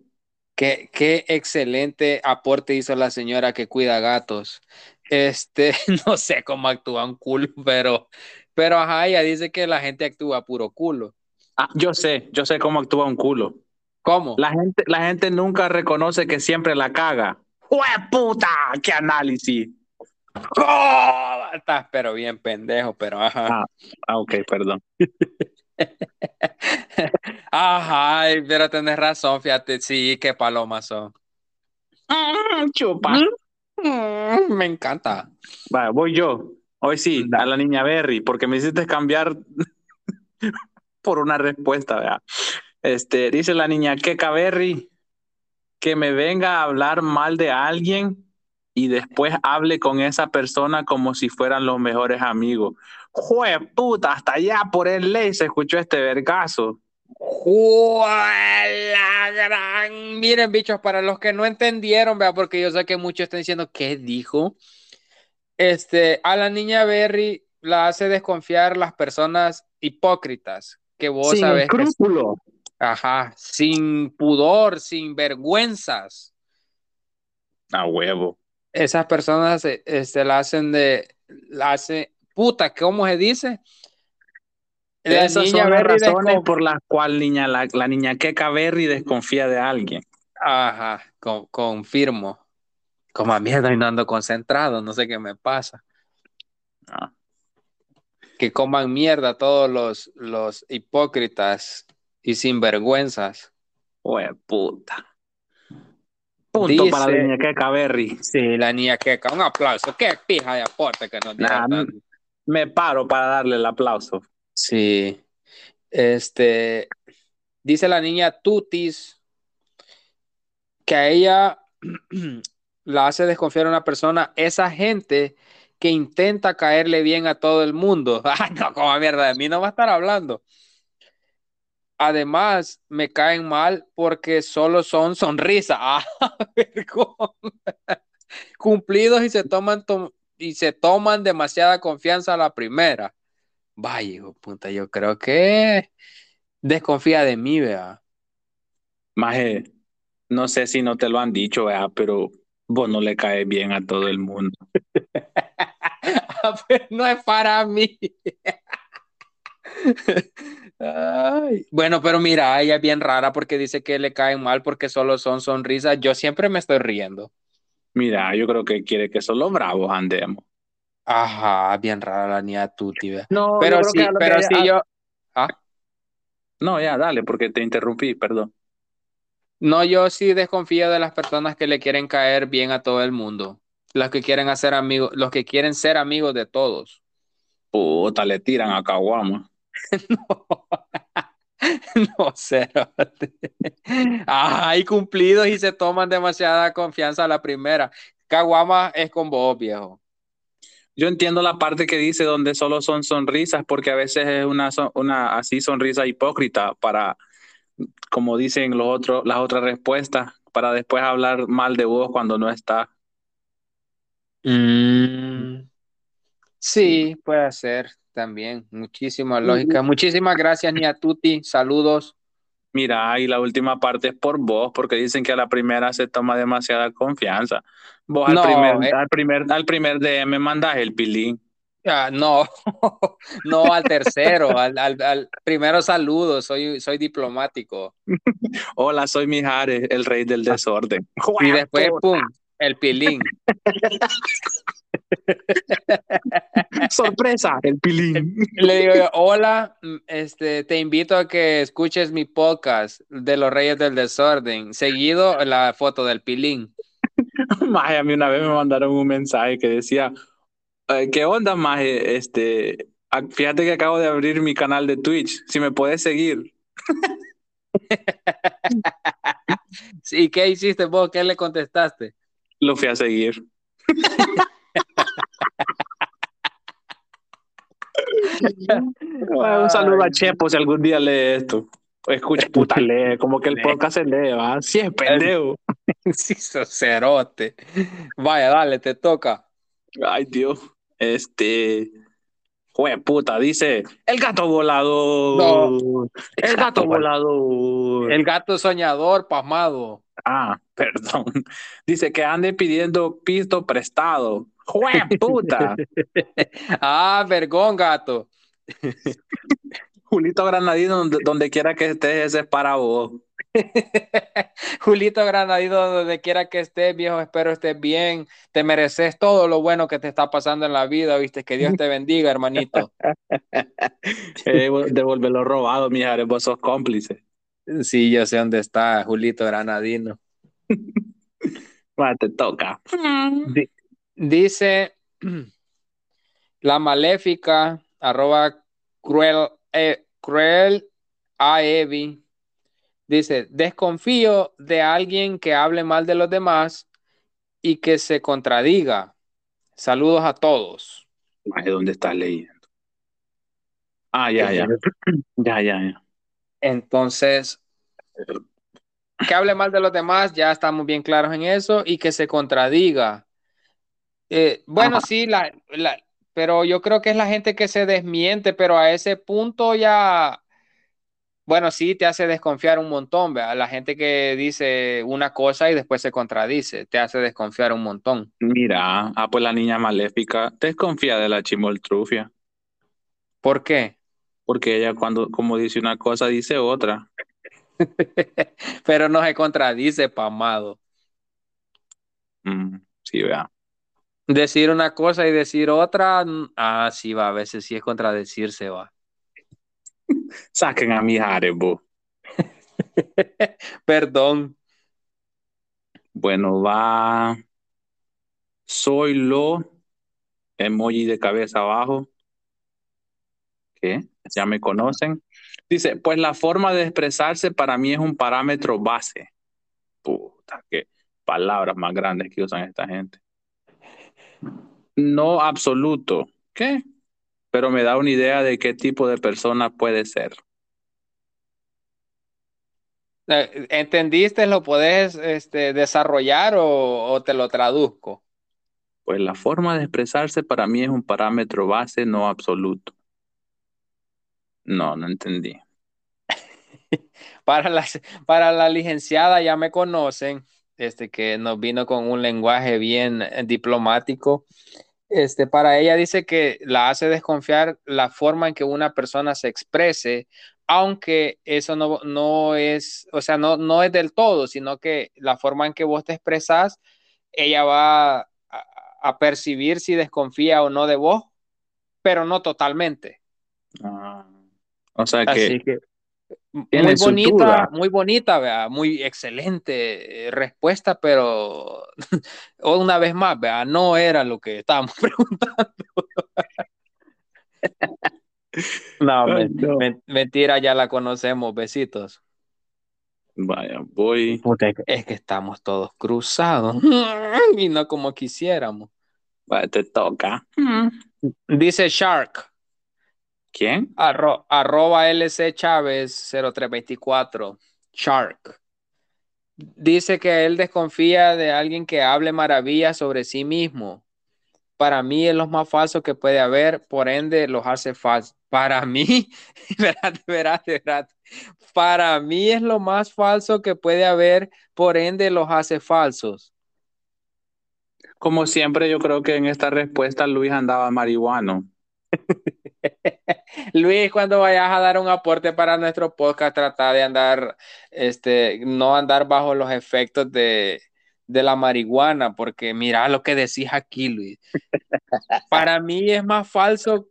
C: Qué, qué excelente aporte hizo la señora que cuida gatos. Este, no sé cómo actúa un culo, pero, pero ajá, ella dice que la gente actúa puro culo.
D: Ah, yo sé, yo sé cómo actúa un culo.
C: ¿Cómo?
D: La gente, la gente nunca reconoce que siempre la caga. ¡Jue puta! ¡Qué análisis!
C: ¡Oh! Estás pero bien pendejo, pero ajá.
D: Ah. Ah, ok, perdón.
C: Ajá, pero tenés razón, fíjate, sí, qué palomas son.
D: Mm, chupa.
C: Mm, me encanta.
D: Vale, voy yo. Hoy sí, a la niña Berry, porque me hiciste cambiar por una respuesta, ¿verdad? Este, dice la niña Keka Berry que me venga a hablar mal de alguien y después hable con esa persona como si fueran los mejores amigos. ¡Jue puta! Hasta allá por el ley se escuchó este vergazo.
C: ¡Juela gran! Miren, bichos, para los que no entendieron, vea, porque yo sé que muchos están diciendo, ¿qué dijo? Este, a la niña Berry la hace desconfiar las personas hipócritas, que vos
D: Sin
C: sabés que,
D: escrúpulo.
C: Ajá, sin pudor, sin vergüenzas.
D: A huevo.
C: Esas personas eh, este, la hacen de, la hace, puta, ¿cómo se dice? La
D: Esas
C: niña
D: son las razones por las cuales niña, la, la niña Keka Berry desconfía de alguien.
C: Ajá, con- confirmo. Como a mierda y no ando concentrado, no sé qué me pasa.
D: Ah.
C: Que coman mierda todos los, los hipócritas y sinvergüenzas.
D: Jue puta. Punto
C: Dice-
D: para la niña Keka Berry.
C: Sí, la niña queca, un aplauso. Qué pija de aporte que nos
D: Nah,
C: dieron.
D: me paro para darle el aplauso.
C: Sí. Este, dice la niña Tutis que a ella la hace desconfiar a una persona, esa gente que intenta caerle bien a todo el mundo. Ay, no, como mierda, de mí no va a estar hablando. Además, me caen mal porque solo son sonrisas. Ah. Cumplidos y se toman to- y se toman demasiada confianza a la primera. Vaya, hijo puta, yo creo que desconfía de mí, vea.
D: Maje, no sé si no te lo han dicho, ¿verdad? pero vos no le caes bien a todo el mundo.
C: Pero no es para mí. Ay. Bueno, pero mira, ella es bien rara porque dice que le caen mal porque solo son sonrisas. Yo siempre me estoy riendo.
D: Mira, yo creo que quiere que solo bravos andemos.
C: Ajá, bien rara la niña Tuti.
D: No,
C: Pero sí,
D: que
C: pero sí
D: ella-
C: yo. ¿Ah?
D: No, ya, dale, porque te interrumpí, perdón.
C: No, yo sí desconfío de las personas que le quieren caer bien a todo el mundo. Los que quieren hacer amigos, los que quieren ser amigos de todos.
D: Puta, le tiran a Caguama.
C: no, cero. Ah, hay cumplidos y se toman demasiada confianza a la primera. Caguama es con vos, viejo.
D: Yo entiendo la parte que dice donde solo son sonrisas, porque a veces es una, una así sonrisa hipócrita para, como dicen los otros, las otras respuestas, para después hablar mal de vos cuando no está.
C: Mm. Sí, puede ser también. Muchísima lógica. Muchísimas gracias, Niatuti. Saludos.
D: Mira, y la última parte es por vos, porque dicen que a la primera se toma demasiada confianza. Vos al, primer, eh. al, primer, al primer DM mandas el pilín.
C: Ah, no, no al tercero, al, al, primero saludo, soy, soy diplomático.
D: Hola, soy Mijares, el rey del desorden.
C: Y después, pum, el pilín.
D: Sorpresa, el pilín.
C: Le digo, hola, este, te invito a que escuches mi podcast de los Reyes del Desorden. Seguido la foto del pilín.
D: Maje, a mí una vez me mandaron un mensaje que decía, ¿qué onda, Maje? Este, fíjate que acabo de abrir mi canal de Twitch, si me puedes seguir.
C: ¿Y qué hiciste vos? ¿Qué le contestaste?
D: Lo fui a seguir. un saludo a Chepo si algún día lee esto. Escucha, puta, lee, como que el podcast se lee, va. Sí, es pendejo.
C: Sí, cerote. Vaya, dale, te toca.
D: Ay, Dios. Este. Jue puta, dice el gato volador. el gato volador.
C: El gato soñador, pasmado.
D: Ah, perdón. Dice que ande pidiendo pisto prestado. ¡Jue puta!
C: ah, vergón, gato.
D: Julito Granadino, donde, quiera que estés, ese es para vos.
C: Julito Granadino, donde quiera que estés, viejo, espero estés bien. Te mereces todo lo bueno que te está pasando en la vida, viste. Que Dios te bendiga, hermanito.
D: eh, devuelve lo robado, mi vos sos cómplice.
C: Sí, yo sé dónde está Julito Granadino.
D: bueno, te toca.
C: Dice la maléfica, arroba cruel, eh, cruel a Evi. Dice, desconfío de alguien que hable mal de los demás y que se contradiga. Saludos a todos.
D: ¿Dónde estás leyendo? Ah, ya, ya. Ya, ya, ya.
C: Entonces, que hable mal de los demás, ya estamos bien claros en eso, y que se contradiga. Eh, bueno, sí, la, la, pero yo creo que es la gente que se desmiente, pero a ese punto ya, bueno, sí, te hace desconfiar un montón, ¿verdad? La gente que dice una cosa y después se contradice, te hace desconfiar un montón.
D: Mira, ah, pues la niña maléfica desconfía de la chimoltrufia.
C: ¿Por qué?
D: porque ella cuando, como dice una cosa, dice otra.
C: Pero no se contradice, pamado.
D: Mm, sí, vea.
C: Decir una cosa y decir otra, ah, sí, va, a veces sí es contradecirse, va.
D: Saquen a mi Jarebo.
C: Perdón.
D: Bueno, va. Soy lo emoji de cabeza abajo. ¿Qué? ya me conocen. Dice, pues la forma de expresarse para mí es un parámetro base. Puta, qué palabras más grandes que usan esta gente. No absoluto. ¿Qué? Pero me da una idea de qué tipo de persona puede ser.
C: Eh, ¿Entendiste? ¿Lo puedes este, desarrollar o, o te lo traduzco?
D: Pues la forma de expresarse para mí es un parámetro base, no absoluto. No, no entendí.
C: para, la, para la licenciada ya me conocen, este que nos vino con un lenguaje bien eh, diplomático. Este, para ella dice que la hace desconfiar la forma en que una persona se exprese, aunque eso no, no es, o sea, no, no es del todo, sino que la forma en que vos te expresas, ella va a, a percibir si desconfía o no de vos, pero no totalmente.
D: Ah. O sea que,
C: muy bonita, muy bonita, vea, muy excelente eh, respuesta, pero una vez más, vea, no era lo que estábamos preguntando. no, mentira, ya la conocemos, besitos.
D: Vaya, voy.
C: es que estamos todos cruzados y no como quisiéramos.
D: Vaya, te toca.
C: Dice Shark.
D: ¿Quién?
C: arroba LC Chávez 0324. Shark. Dice que él desconfía de alguien que hable maravillas sobre sí mismo. Para mí es lo más falso que puede haber, por ende los hace falsos. Para mí, verás, verás, Para mí es lo más falso que puede haber, por ende los hace falsos.
D: Como siempre, yo creo que en esta respuesta Luis andaba marihuano.
C: Luis, cuando vayas a dar un aporte para nuestro podcast, trata de andar, este, no andar bajo los efectos de, la marihuana, porque mira lo que decís aquí, Luis. Para mí es más falso,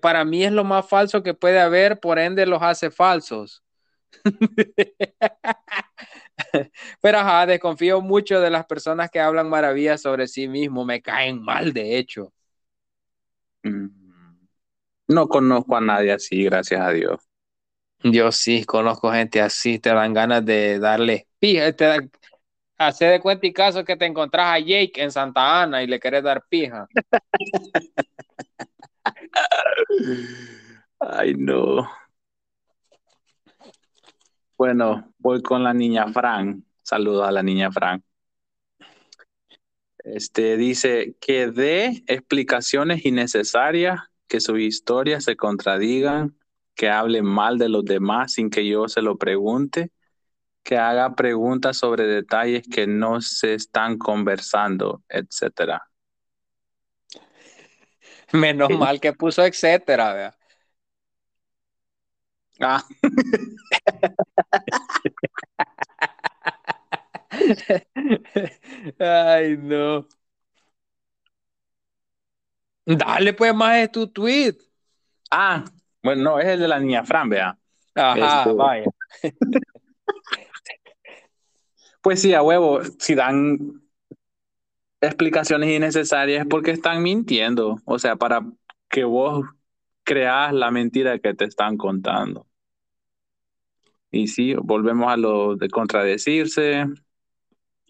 C: para mí es lo más falso que puede haber, por ende los hace falsos. Pero ajá, desconfío mucho de las personas que hablan maravillas sobre sí mismo, me caen mal, de hecho.
D: Mm. No conozco a nadie así, gracias a Dios.
C: Yo sí conozco gente así, te dan ganas de darle pija, te hace de cuenta y caso que te encontrás a Jake en Santa Ana y le querés dar pija.
D: Ay, no. Bueno, voy con la niña Fran. Saludos a la niña Fran. Este dice que dé explicaciones innecesarias que sus historias se contradigan, que hable mal de los demás sin que yo se lo pregunte, que haga preguntas sobre detalles que no se están conversando, etcétera.
C: Menos mal que puso etcétera,
D: Ah.
C: Ay, no. Dale pues más de tu tweet.
D: Ah, bueno, no, es el de la niña Fran, vea.
C: Ajá, este, vaya.
D: pues sí, a huevo, si dan explicaciones innecesarias es porque están mintiendo, o sea, para que vos creas la mentira que te están contando. Y sí, volvemos a lo de contradecirse.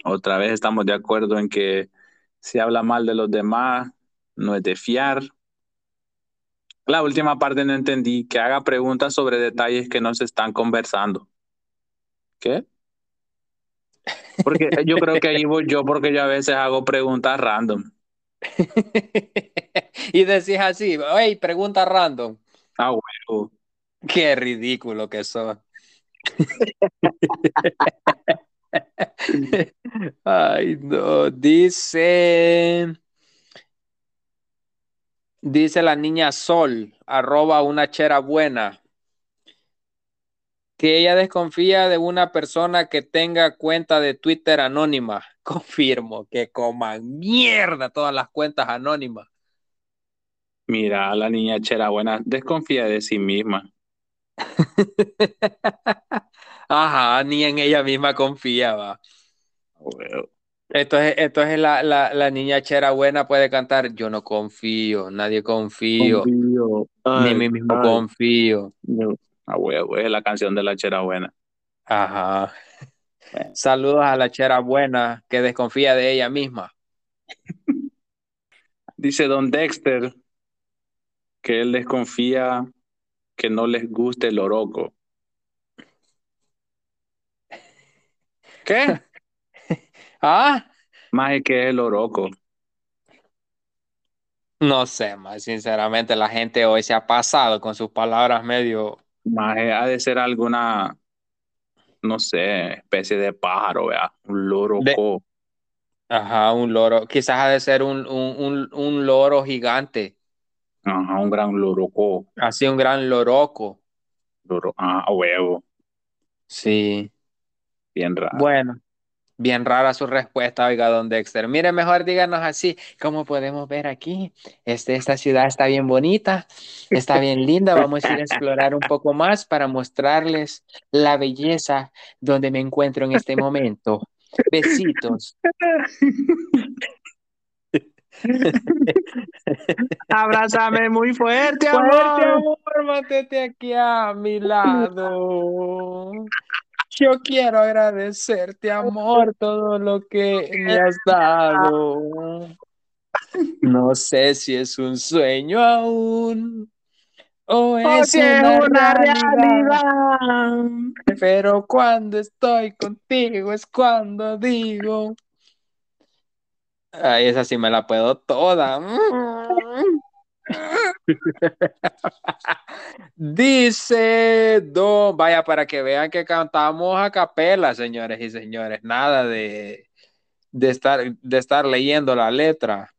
D: Otra vez estamos de acuerdo en que si habla mal de los demás, no es de fiar. La última parte no entendí, que haga preguntas sobre detalles que no se están conversando. ¿Qué? Porque yo creo que ahí voy yo porque yo a veces hago preguntas random.
C: y decís así, hey, pregunta random.
D: Ah.
C: Qué ridículo que son. Ay, no, dice Dice la niña Sol, arroba una chera buena, que ella desconfía de una persona que tenga cuenta de Twitter anónima. Confirmo que coman mierda todas las cuentas anónimas.
D: Mira, la niña chera buena desconfía de sí misma.
C: Ajá, ni en ella misma confiaba. Entonces, entonces la, la, la, niña chera buena puede cantar Yo no confío, nadie confío, ni mí mismo confío.
D: Ah, huevo, es la canción de la chera buena.
C: Ajá. Saludos a la chera buena que desconfía de ella misma.
D: Dice Don Dexter que él desconfía que no les guste el oroco.
C: ¿Qué? ¿Ah?
D: Más que es el oroco.
C: No sé, más sinceramente la gente hoy se ha pasado con sus palabras medio.
D: Más ha de ser alguna, no sé, especie de pájaro, vea, un loroco.
C: Ajá, un loro. Quizás ha de ser un, un, un, loro gigante.
D: Ajá, un gran loroco.
C: Así, un gran loroco.
D: Loro, ah, huevo.
C: Sí.
D: Bien raro.
C: Bueno, Bien rara su respuesta, oiga, don Dexter. Mire, mejor díganos así, como podemos ver aquí, este, esta ciudad está bien bonita, está bien linda, vamos a ir a explorar un poco más para mostrarles la belleza donde me encuentro en este momento. Besitos.
D: Abrázame muy fuerte,
C: Fuerte
D: amor.
C: amor, mantente aquí a mi lado. Yo quiero agradecerte, amor, todo lo que me has dado. No sé si es un sueño aún o es una,
D: una
C: realidad,
D: realidad.
C: pero cuando estoy contigo es cuando digo. Ay, esa sí me la puedo toda. Dice Don, vaya para que vean que cantamos a capela, señores y señores, nada de, de, estar, de estar leyendo la letra.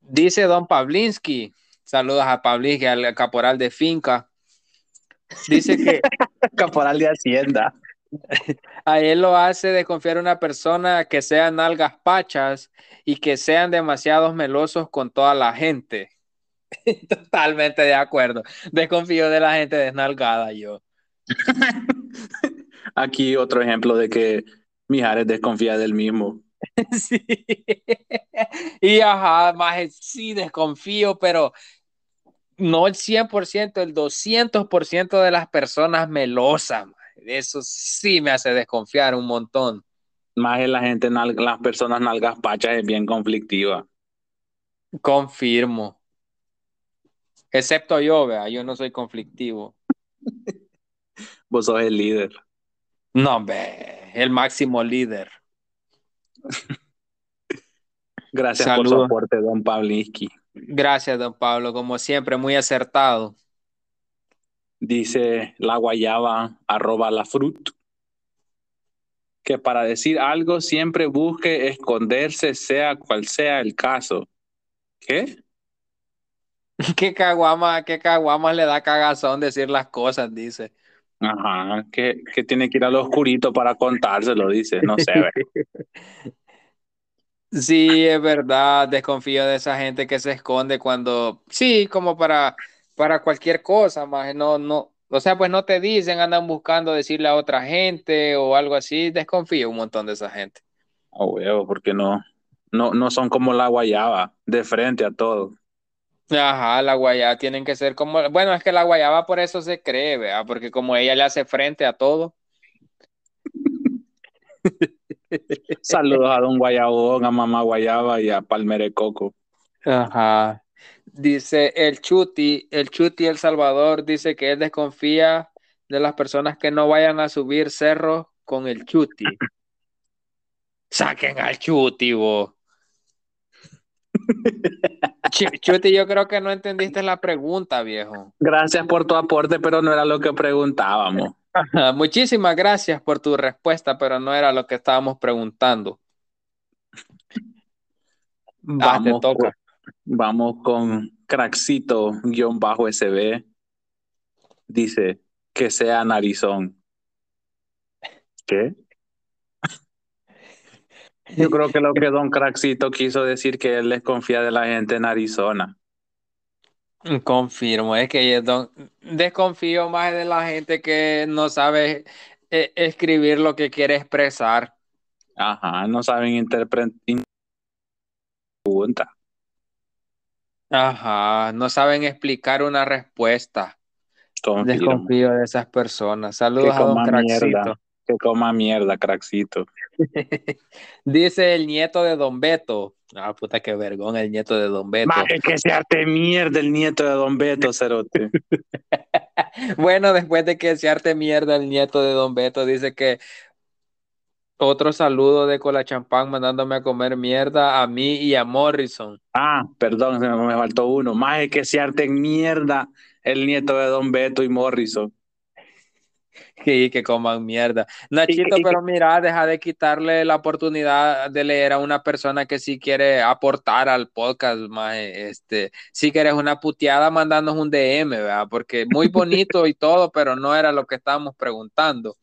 C: Dice Don Pavlinsky, saludos a Pavlinsky, al caporal de finca. Dice que
D: Caporal de Hacienda.
C: a él lo hace desconfiar una persona que sean nalgas pachas y que sean demasiados melosos con toda la gente. Totalmente de acuerdo. Desconfío de la gente desnalgada yo.
D: Aquí otro ejemplo de que Mijares desconfía del mismo.
C: Sí. Y ajá, más sí desconfío, pero no el 100%, el 200% de las personas melosas. maje. Eso sí me hace desconfiar un montón.
D: Más en la gente, las personas nalgas pachas es bien conflictiva.
C: Confirmo. Excepto yo, vea, yo no soy conflictivo.
D: Vos sos el líder.
C: No, hombre, el máximo líder.
D: Gracias por su aporte, don Pavlinsky.
C: Gracias, don Pablo, como siempre, muy acertado.
D: Dice la guayaba arroba la frut. Que para decir algo siempre busque esconderse, sea cual sea el caso. ¿Qué?
C: ¿Qué caguama, qué caguamas le da cagazón decir las cosas? Dice.
D: Ajá, que, que tiene que ir al oscurito para contárselo, dice. No sé, ve.
C: Sí, es verdad, desconfío de esa gente que se esconde cuando, sí, como para, para cualquier cosa, más no, no, o sea, pues no te dicen, andan buscando decirle a otra gente o algo así, desconfío un montón de esa gente.
D: A huevo, porque no, no, no son como la guayaba, de frente a todo.
C: Ajá, la guayaba tienen que ser como, bueno, es que la guayaba por eso se cree, ¿verdad? Porque como ella le hace frente a todo.
D: Saludos a don Guayabón, a mamá Guayaba y a Palmere Coco.
C: Ajá. Dice el Chuti, el Chuti El Salvador dice que él desconfía de las personas que no vayan a subir cerros con el Chuti. Saquen al Chuti, vos. Ch- Chuti, yo creo que no entendiste la pregunta, viejo.
D: Gracias por tu aporte, pero no era lo que preguntábamos.
C: Muchísimas gracias por tu respuesta, pero no era lo que estábamos preguntando. Va, te
D: Vamos
C: toca.
D: Vamos con Craxito-SB. Dice que sea narizón. ¿Qué? Yo creo que lo que don Craxito quiso decir que él desconfía de la gente en Arizona.
C: Confirmo, es que yo don- desconfío más de la gente que no sabe eh, escribir lo que quiere expresar.
D: Ajá, no saben interpretar. Pregunta.
C: Ajá, no saben explicar una respuesta. Desconfío de esas personas. Saludos a don Craxito.
D: mierda. Que coma mierda, Craxito.
C: Dice el nieto de Don Beto. Ah, puta, qué vergón, el nieto de Don Beto.
D: Maje, que se arte mierda el nieto de don Beto, Cerote.
C: Bueno, después de que se arte mierda el nieto de Don Beto, dice que otro saludo de Cola Champán mandándome a comer mierda a mí y a Morrison.
D: Ah, perdón, se me, me faltó uno. Más que se arte mierda el nieto de Don Beto y Morrison.
C: Y que coman mierda. Nachito,
D: Y- y-
C: pero mira, deja de quitarle la oportunidad de leer a una persona que sí quiere aportar al podcast, maje. Este, si quieres una puteada, mandanos un DM, ¿verdad? Porque muy bonito y todo, pero no era lo que estábamos preguntando.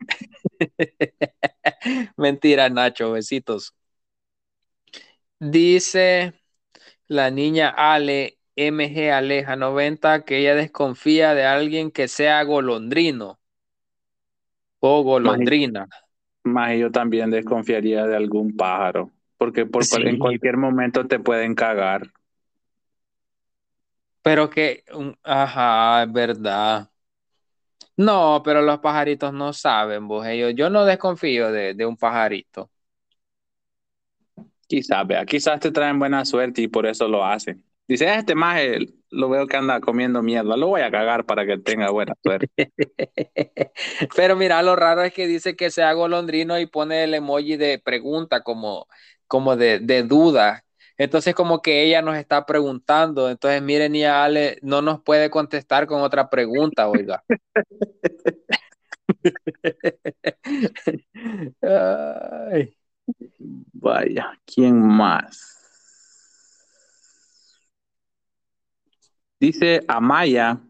C: Mentira, Nacho, besitos. Dice la niña Ale, MG Aleja 90, que ella desconfía de alguien que sea golondrino o golondrina.
D: Más yo también desconfiaría de algún pájaro, porque por
C: Sí.
D: en cualquier momento te pueden cagar.
C: Pero que, ajá, es verdad. No, pero los pajaritos no saben, vos. Ellos, yo no desconfío de, de un pajarito.
D: Quizás, vea, quizás te traen buena suerte y por eso lo hacen. Dice, este maje lo veo que anda comiendo mierda, lo voy a cagar para que tenga buena suerte.
C: Pero mira, lo raro es que dice que sea golondrino y pone el emoji de pregunta como, como de, de duda. Entonces como que ella nos está preguntando. Entonces miren, y Ale no nos puede contestar con otra pregunta, oiga. Ay.
D: Vaya, ¿quién más? Dice Amaya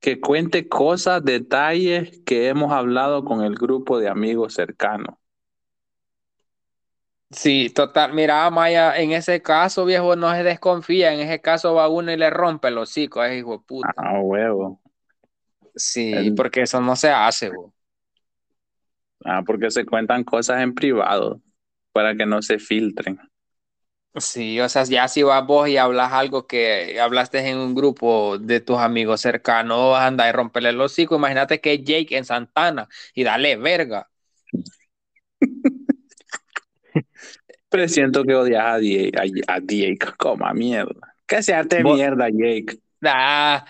D: que cuente cosas, detalles que hemos hablado con el grupo de amigos cercanos.
C: Sí, total. Mira, Maya, en ese caso, viejo, no se desconfía. En ese caso va uno y le rompe el hocico a ese hijo de puta.
D: Ah, huevo.
C: Sí,
D: el-
C: porque eso no se hace, bo.
D: Ah, porque se cuentan cosas en privado para que no se filtren.
C: Sí, o sea, ya si vas vos y hablas algo que hablaste en un grupo de tus amigos cercanos, vas a andar y romperle el hocico. Imagínate que es Jake en Santana y dale verga.
D: Presiento que odias a Jake, a, a Jake, coma mierda. Que se arte
C: Vos-
D: mierda, Jake.
C: Ah,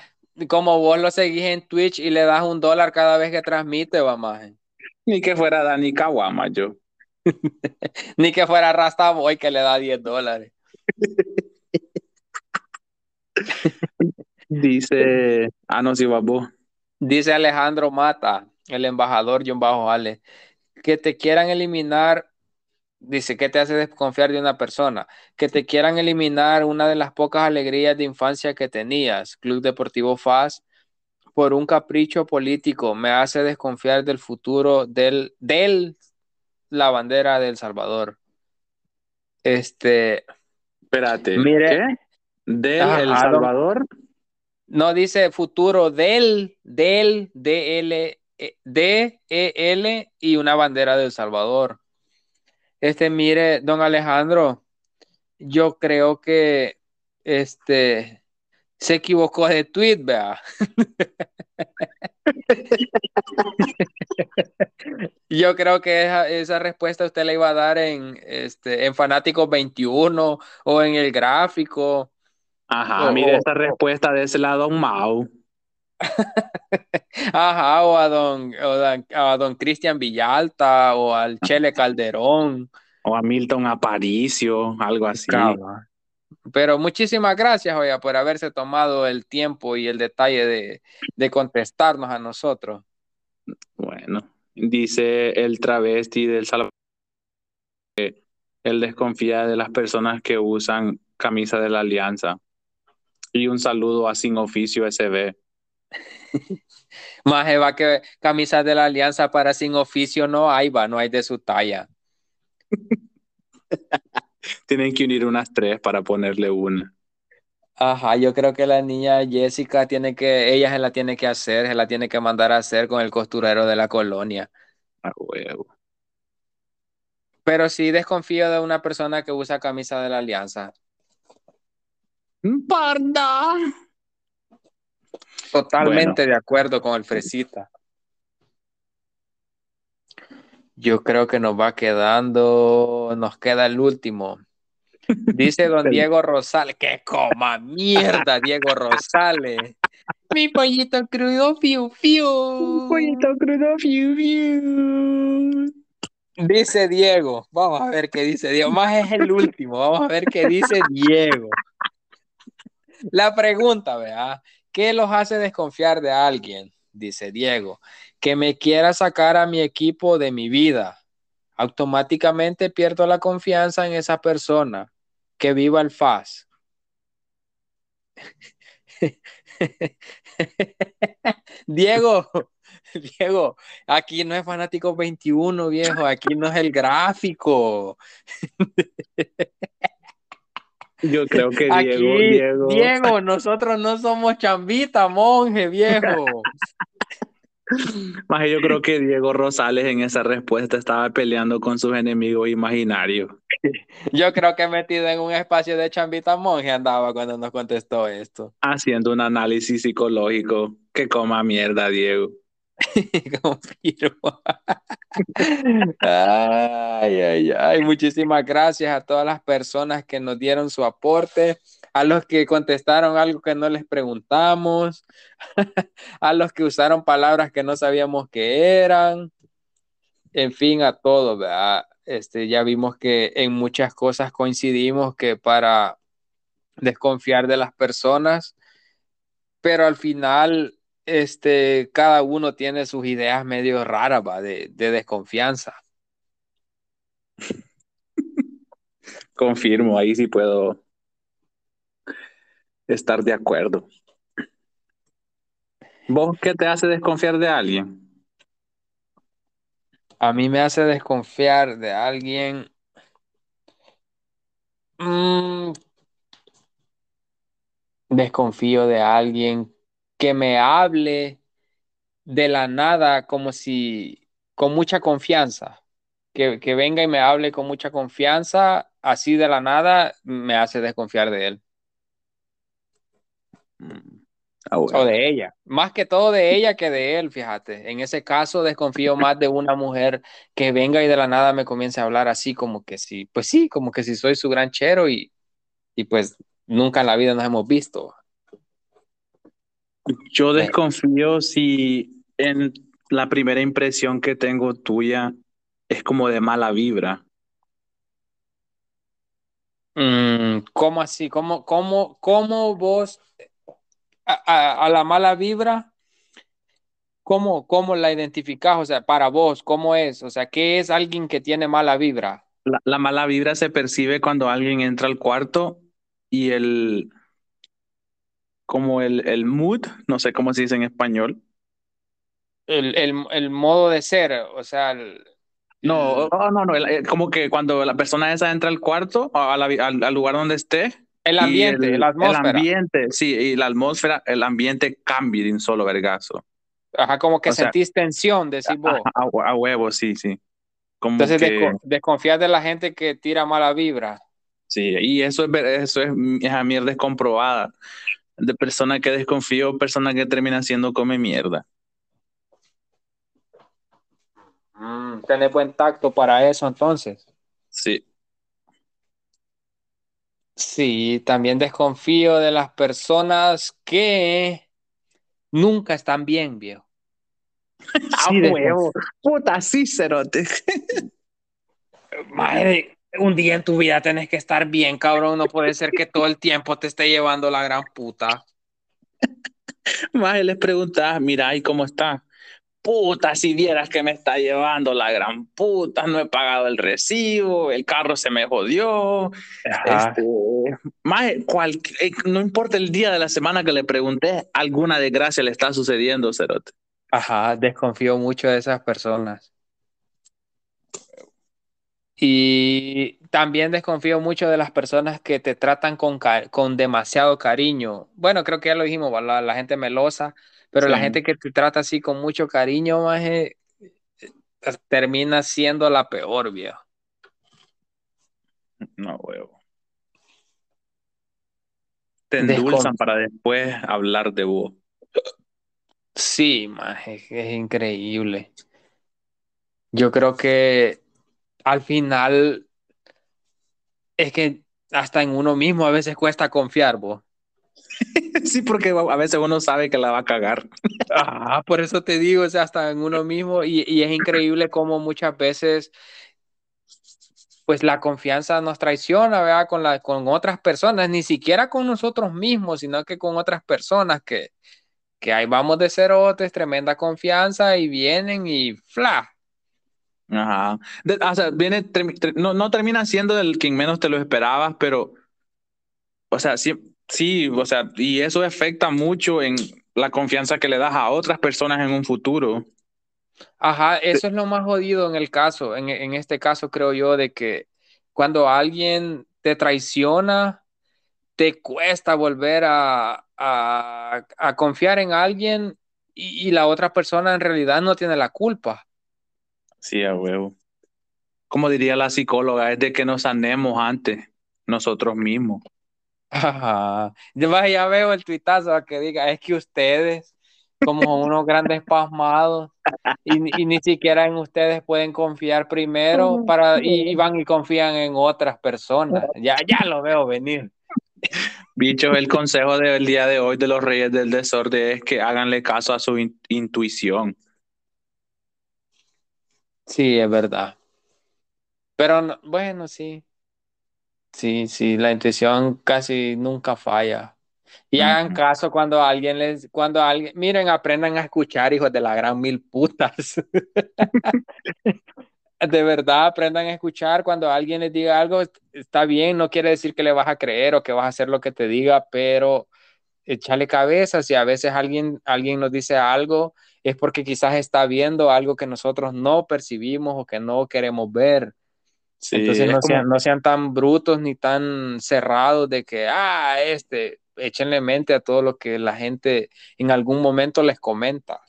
C: como vos lo seguís en Twitch y le das un dólar cada vez que transmite, maje.
D: Ni que fuera Dani Kawama, yo.
C: Ni que fuera Rasta Boy que le da 10 dólares.
D: Dice, ah, no, si vas vos.
C: Dice Alejandro Mata, el embajador John Bajo Ale, que te quieran eliminar, dice, ¿qué te hace desconfiar de una persona? Que te quieran eliminar una de las pocas alegrías de infancia que tenías, Club Deportivo FAS, por un capricho político, me hace desconfiar del futuro del, del la bandera de El Salvador. Este,
D: Espérate,
C: Mire.
D: Del El Salvador.
C: No dice futuro del, del, DL, eh, D-E-L y una bandera de El Salvador. Este, mire, don Alejandro, yo creo que este se equivocó de tweet, vea. Yo creo que esa, esa respuesta usted la iba a dar en, este, en Fanáticos 21 o en el gráfico.
D: Ajá, mire esa respuesta de ese lado, Mau.
C: Ajá, o a don, o a don Cristian Villalta o al Chele Calderón.
D: O a Milton Aparicio, algo así.
C: Pero muchísimas gracias, oiga, por haberse tomado el tiempo y el detalle de, de contestarnos a nosotros.
D: Bueno, dice el travesti del Salvador que él desconfía de las personas que usan camisa de la Alianza. Y un saludo a Sin Oficio SB.
C: Más va que camisas de la Alianza para sin oficio no hay, va, no hay de su talla.
D: Tienen que unir unas tres para ponerle una.
C: Ajá, yo creo que la niña Jessica tiene que, ella se la tiene que hacer, se la tiene que mandar a hacer con el costurero de la colonia.
D: A huevo.
C: Pero sí desconfío de una persona que usa camisa de la Alianza.
D: ¡Parda!
C: Totalmente de acuerdo con el Fresita. Yo creo que nos va quedando, nos queda el último. Dice don Diego Rosales, que coma mierda, Diego Rosales. Mi pollito crudo, fiu, fiu.
D: crudo, fiu, fiu.
C: Dice Diego, vamos a ver qué dice Diego. Más es el último, vamos a ver qué dice Diego. La pregunta, vea, ¿qué los hace desconfiar de alguien? Dice Diego, que me quiera sacar a mi equipo de mi vida. Automáticamente pierdo la confianza en esa persona. Que viva el FAS. Diego, Diego, aquí no es fanático 21, viejo, aquí no es el gráfico.
D: Yo creo que
C: Aquí,
D: Diego, Diego,
C: Diego, nosotros no somos chambita, monje, viejo.
D: Más yo creo que Diego Rosales en esa respuesta estaba peleando con sus enemigos imaginarios.
C: Yo creo que metido en un espacio de chambita monje andaba cuando nos contestó esto.
D: Haciendo un análisis psicológico. Que coma mierda, Diego.
C: Confirmo. Ay, ay, ay. Muchísimas gracias a todas las personas que nos dieron su aporte, a los que contestaron algo que no les preguntamos, a los que usaron palabras que no sabíamos que eran. En fin, a todos, ¿verdad? Este, ya vimos que en muchas cosas coincidimos que para desconfiar de las personas, pero al final este, cada uno tiene sus ideas medio raras ¿va? De, de desconfianza.
D: Confirmo, ahí sí puedo estar de acuerdo. ¿Vos qué te hace desconfiar de alguien?
C: A mí me hace desconfiar de alguien. Mm, desconfío de alguien que me hable de la nada como si con mucha confianza. Que, que venga y me hable con mucha confianza, así de la nada, me hace desconfiar de él.
D: Ah, bueno.
C: O de ella. Más que todo de ella que de él, fíjate. En ese caso desconfío más de una mujer que venga y de la nada me comience a hablar así como que sí, pues sí, como que si soy su gran chero y, y pues nunca en la vida nos hemos visto.
D: Yo desconfío si en la primera impresión que tengo tuya es como de mala vibra.
C: Mm, ¿cómo así? ¿Cómo, cómo, cómo vos a, a- a la mala vibra, cómo, cómo la identificás? O sea, para vos, ¿cómo es? O sea, ¿qué es alguien que tiene mala vibra?
D: La, la mala vibra se percibe cuando alguien entra al cuarto y el, como el, el mood, no sé cómo se dice en español.
C: El, el, el modo de ser, o sea, el-
D: No, oh, no, no, el- eh, como que cuando la persona esa entra al cuarto, a la vi- al, al lugar donde esté,
C: el ambiente,
D: el,
C: la
D: el
C: atmósfera.
D: ambiente, sí, y la atmósfera, el ambiente cambia de un solo vergazo.
C: Ajá, como que
D: O sea,
C: sentís tensión, decís vos.
D: A, huevo, sí, sí. Como
C: Entonces,
D: que,
C: desco- desconfías de la gente que tira mala vibra.
D: sí, y eso es, eso es, esa mierda es comprobada. De persona que desconfío, persona que termina siendo come mierda.
C: Mm, tenés buen tacto para eso, entonces.
D: Sí.
C: Sí, también desconfío de las personas que nunca están bien, viejo.
D: A
C: Sí, desconfío.
D: huevo. Puta, sí, cerote.
C: Madre, un día en tu vida tenés que estar bien, cabrón. No puede ser que todo el tiempo te esté llevando la gran puta.
D: Más les preguntas, mira, ¿y cómo está? Puta, si vieras que me está llevando la gran puta, no he pagado el recibo, el carro se me jodió. Este, más, cual- eh, no importa el día de la semana que le pregunté, alguna desgracia le está sucediendo, cerote.
C: Ajá, desconfío mucho de esas personas. Y también desconfío mucho de las personas que te tratan con, con demasiado cariño. Bueno, creo que ya lo dijimos, la, la gente melosa, pero la gente que te trata así con mucho cariño, maje, eh, termina siendo la peor, viejo.
D: No, huevo. Te
C: Descon-
D: endulzan para después hablar de vos.
C: Sí, maje, es increíble. Yo creo que al final es que hasta en uno mismo a veces cuesta confiar, vos.
D: Sí, porque a veces uno sabe que la va a cagar.
C: Ah, por eso te digo, o sea, hasta en uno mismo y, y es increíble cómo muchas veces pues la confianza nos traiciona, ¿verdad? Con la, con otras personas, ni siquiera con nosotros mismos, sino que con otras personas que, que ahí vamos de cerotes, tremenda confianza y vienen y ¡fla!
D: Ajá. De- o sea, viene, ter- no, no termina siendo el quien menos te lo esperabas, pero, o sea, sí, sí, o sea, y eso afecta mucho en la confianza que le das a otras personas en un futuro.
C: Ajá, eso es lo más jodido en el caso, en, en este caso creo yo, de que cuando alguien te traiciona, te cuesta volver a, a, a confiar en alguien y, y, la otra persona en realidad no tiene la culpa.
D: Sí, a huevo. Como diría la psicóloga, es de que nos sanemos antes nosotros mismos.
C: Ajá. Ya veo el tuitazo que diga, es que ustedes, como unos grandes pasmados, y, y, ni siquiera en ustedes pueden confiar primero para, y, y, van y confían en otras personas. Ya, ya lo veo venir.
D: Bicho, el consejo del día de hoy de los reyes del desorden es que háganle caso a su in intuición.
C: Sí, es verdad. Pero no, bueno, sí. Sí, sí, la intuición casi nunca falla. Y hagan caso cuando alguien les, cuando alguien, miren, aprendan a escuchar, hijos de la gran mil putas. de verdad, aprendan a escuchar cuando alguien les diga algo, está bien, no quiere decir que le vas a creer o que vas a hacer lo que te diga, pero échale cabeza, si a veces alguien, alguien nos dice algo, es porque quizás está viendo algo que nosotros no percibimos o que no queremos ver. Sí, Entonces no, como... sean, no sean tan brutos ni tan cerrados de que, ah, este, échenle mente a todo lo que la gente en algún momento les comenta.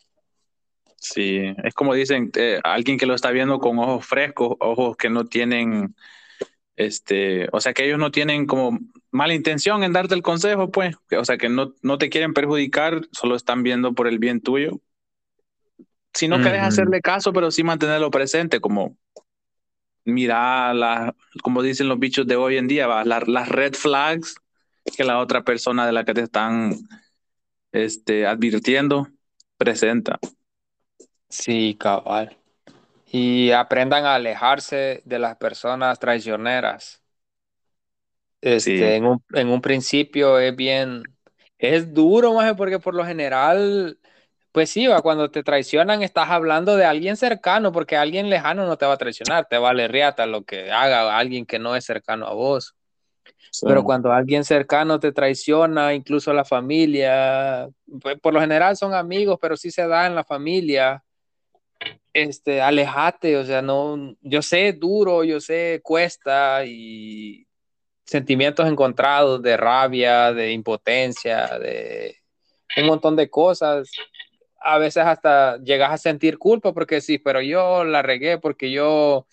D: Sí, es como dicen, eh, alguien que lo está viendo con ojos frescos, ojos que no tienen, este, o sea, que ellos no tienen como mala intención en darte el consejo, pues, o sea, que no, no te quieren perjudicar, solo están viendo por el bien tuyo. Si no -huh. quieres hacerle caso, pero sí mantenerlo presente, como mira, la, como dicen los bichos de hoy en día, ¿va? las la red flags que la otra persona de la que te están este, advirtiendo presenta.
C: Sí, cabal. Y aprendan a alejarse de las personas traicioneras. Este, sí. en, un, en un principio es bien, es duro, más porque por lo general, pues sí, va, cuando te traicionan estás hablando de alguien cercano, porque alguien lejano no te va a traicionar, te vale riata lo que haga alguien que no es cercano a vos. Sí. Pero cuando alguien cercano te traiciona, incluso la familia, pues por lo general son amigos, pero sí se da en la familia, este, alejate, o sea, no, yo sé duro, yo sé cuesta y sentimientos encontrados de rabia, de impotencia, de un montón de cosas. A veces hasta llegas a sentir culpa porque sí, pero yo la regué porque yo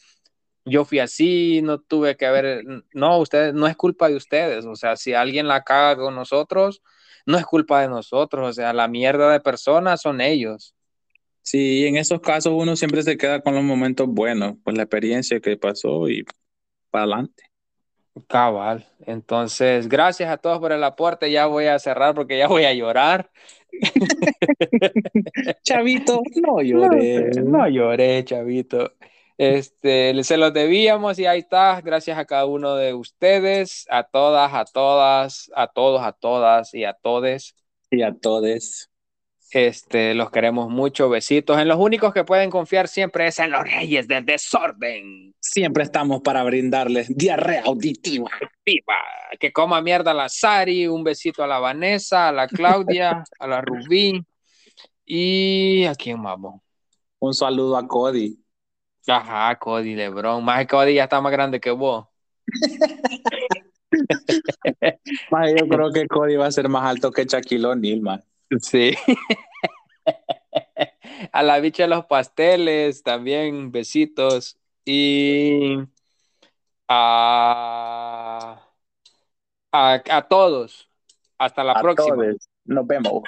C: yo fui así, no tuve que haber, no, ustedes, no es culpa de ustedes, o sea, si alguien la caga con nosotros, no es culpa de nosotros, o sea, la mierda de personas son ellos.
D: Sí, en esos casos uno siempre se queda con los momentos buenos, pues la experiencia que pasó y para adelante.
C: Cabal. Entonces, gracias a todos por el aporte. Ya voy a cerrar porque ya voy a llorar.
D: chavito, no lloré.
C: No, no lloré, chavito. Este, se los debíamos y ahí está. Gracias a cada uno de ustedes, a todas, a todas, a todos, a todas y a todes.
D: Y a todes.
C: Este, los queremos mucho, besitos. En los únicos que pueden confiar siempre es en los reyes del desorden.
D: Siempre estamos para brindarles diarrea auditiva.
C: Viva. Que coma mierda la Sari, un besito a la Vanessa, a la Claudia, a la Rubí y a quién vamos.
D: Un saludo a Cody.
C: Ajá, Cody Lebron. Más que Cody ya está más grande que vos.
D: más, yo creo que Cody va a ser más alto que Shaquille O'Neal, man.
C: Sí. A la bicha de los pasteles también, besitos. Y a, a, a todos. Hasta la
D: a
C: próxima.
D: Todos. Nos vemos.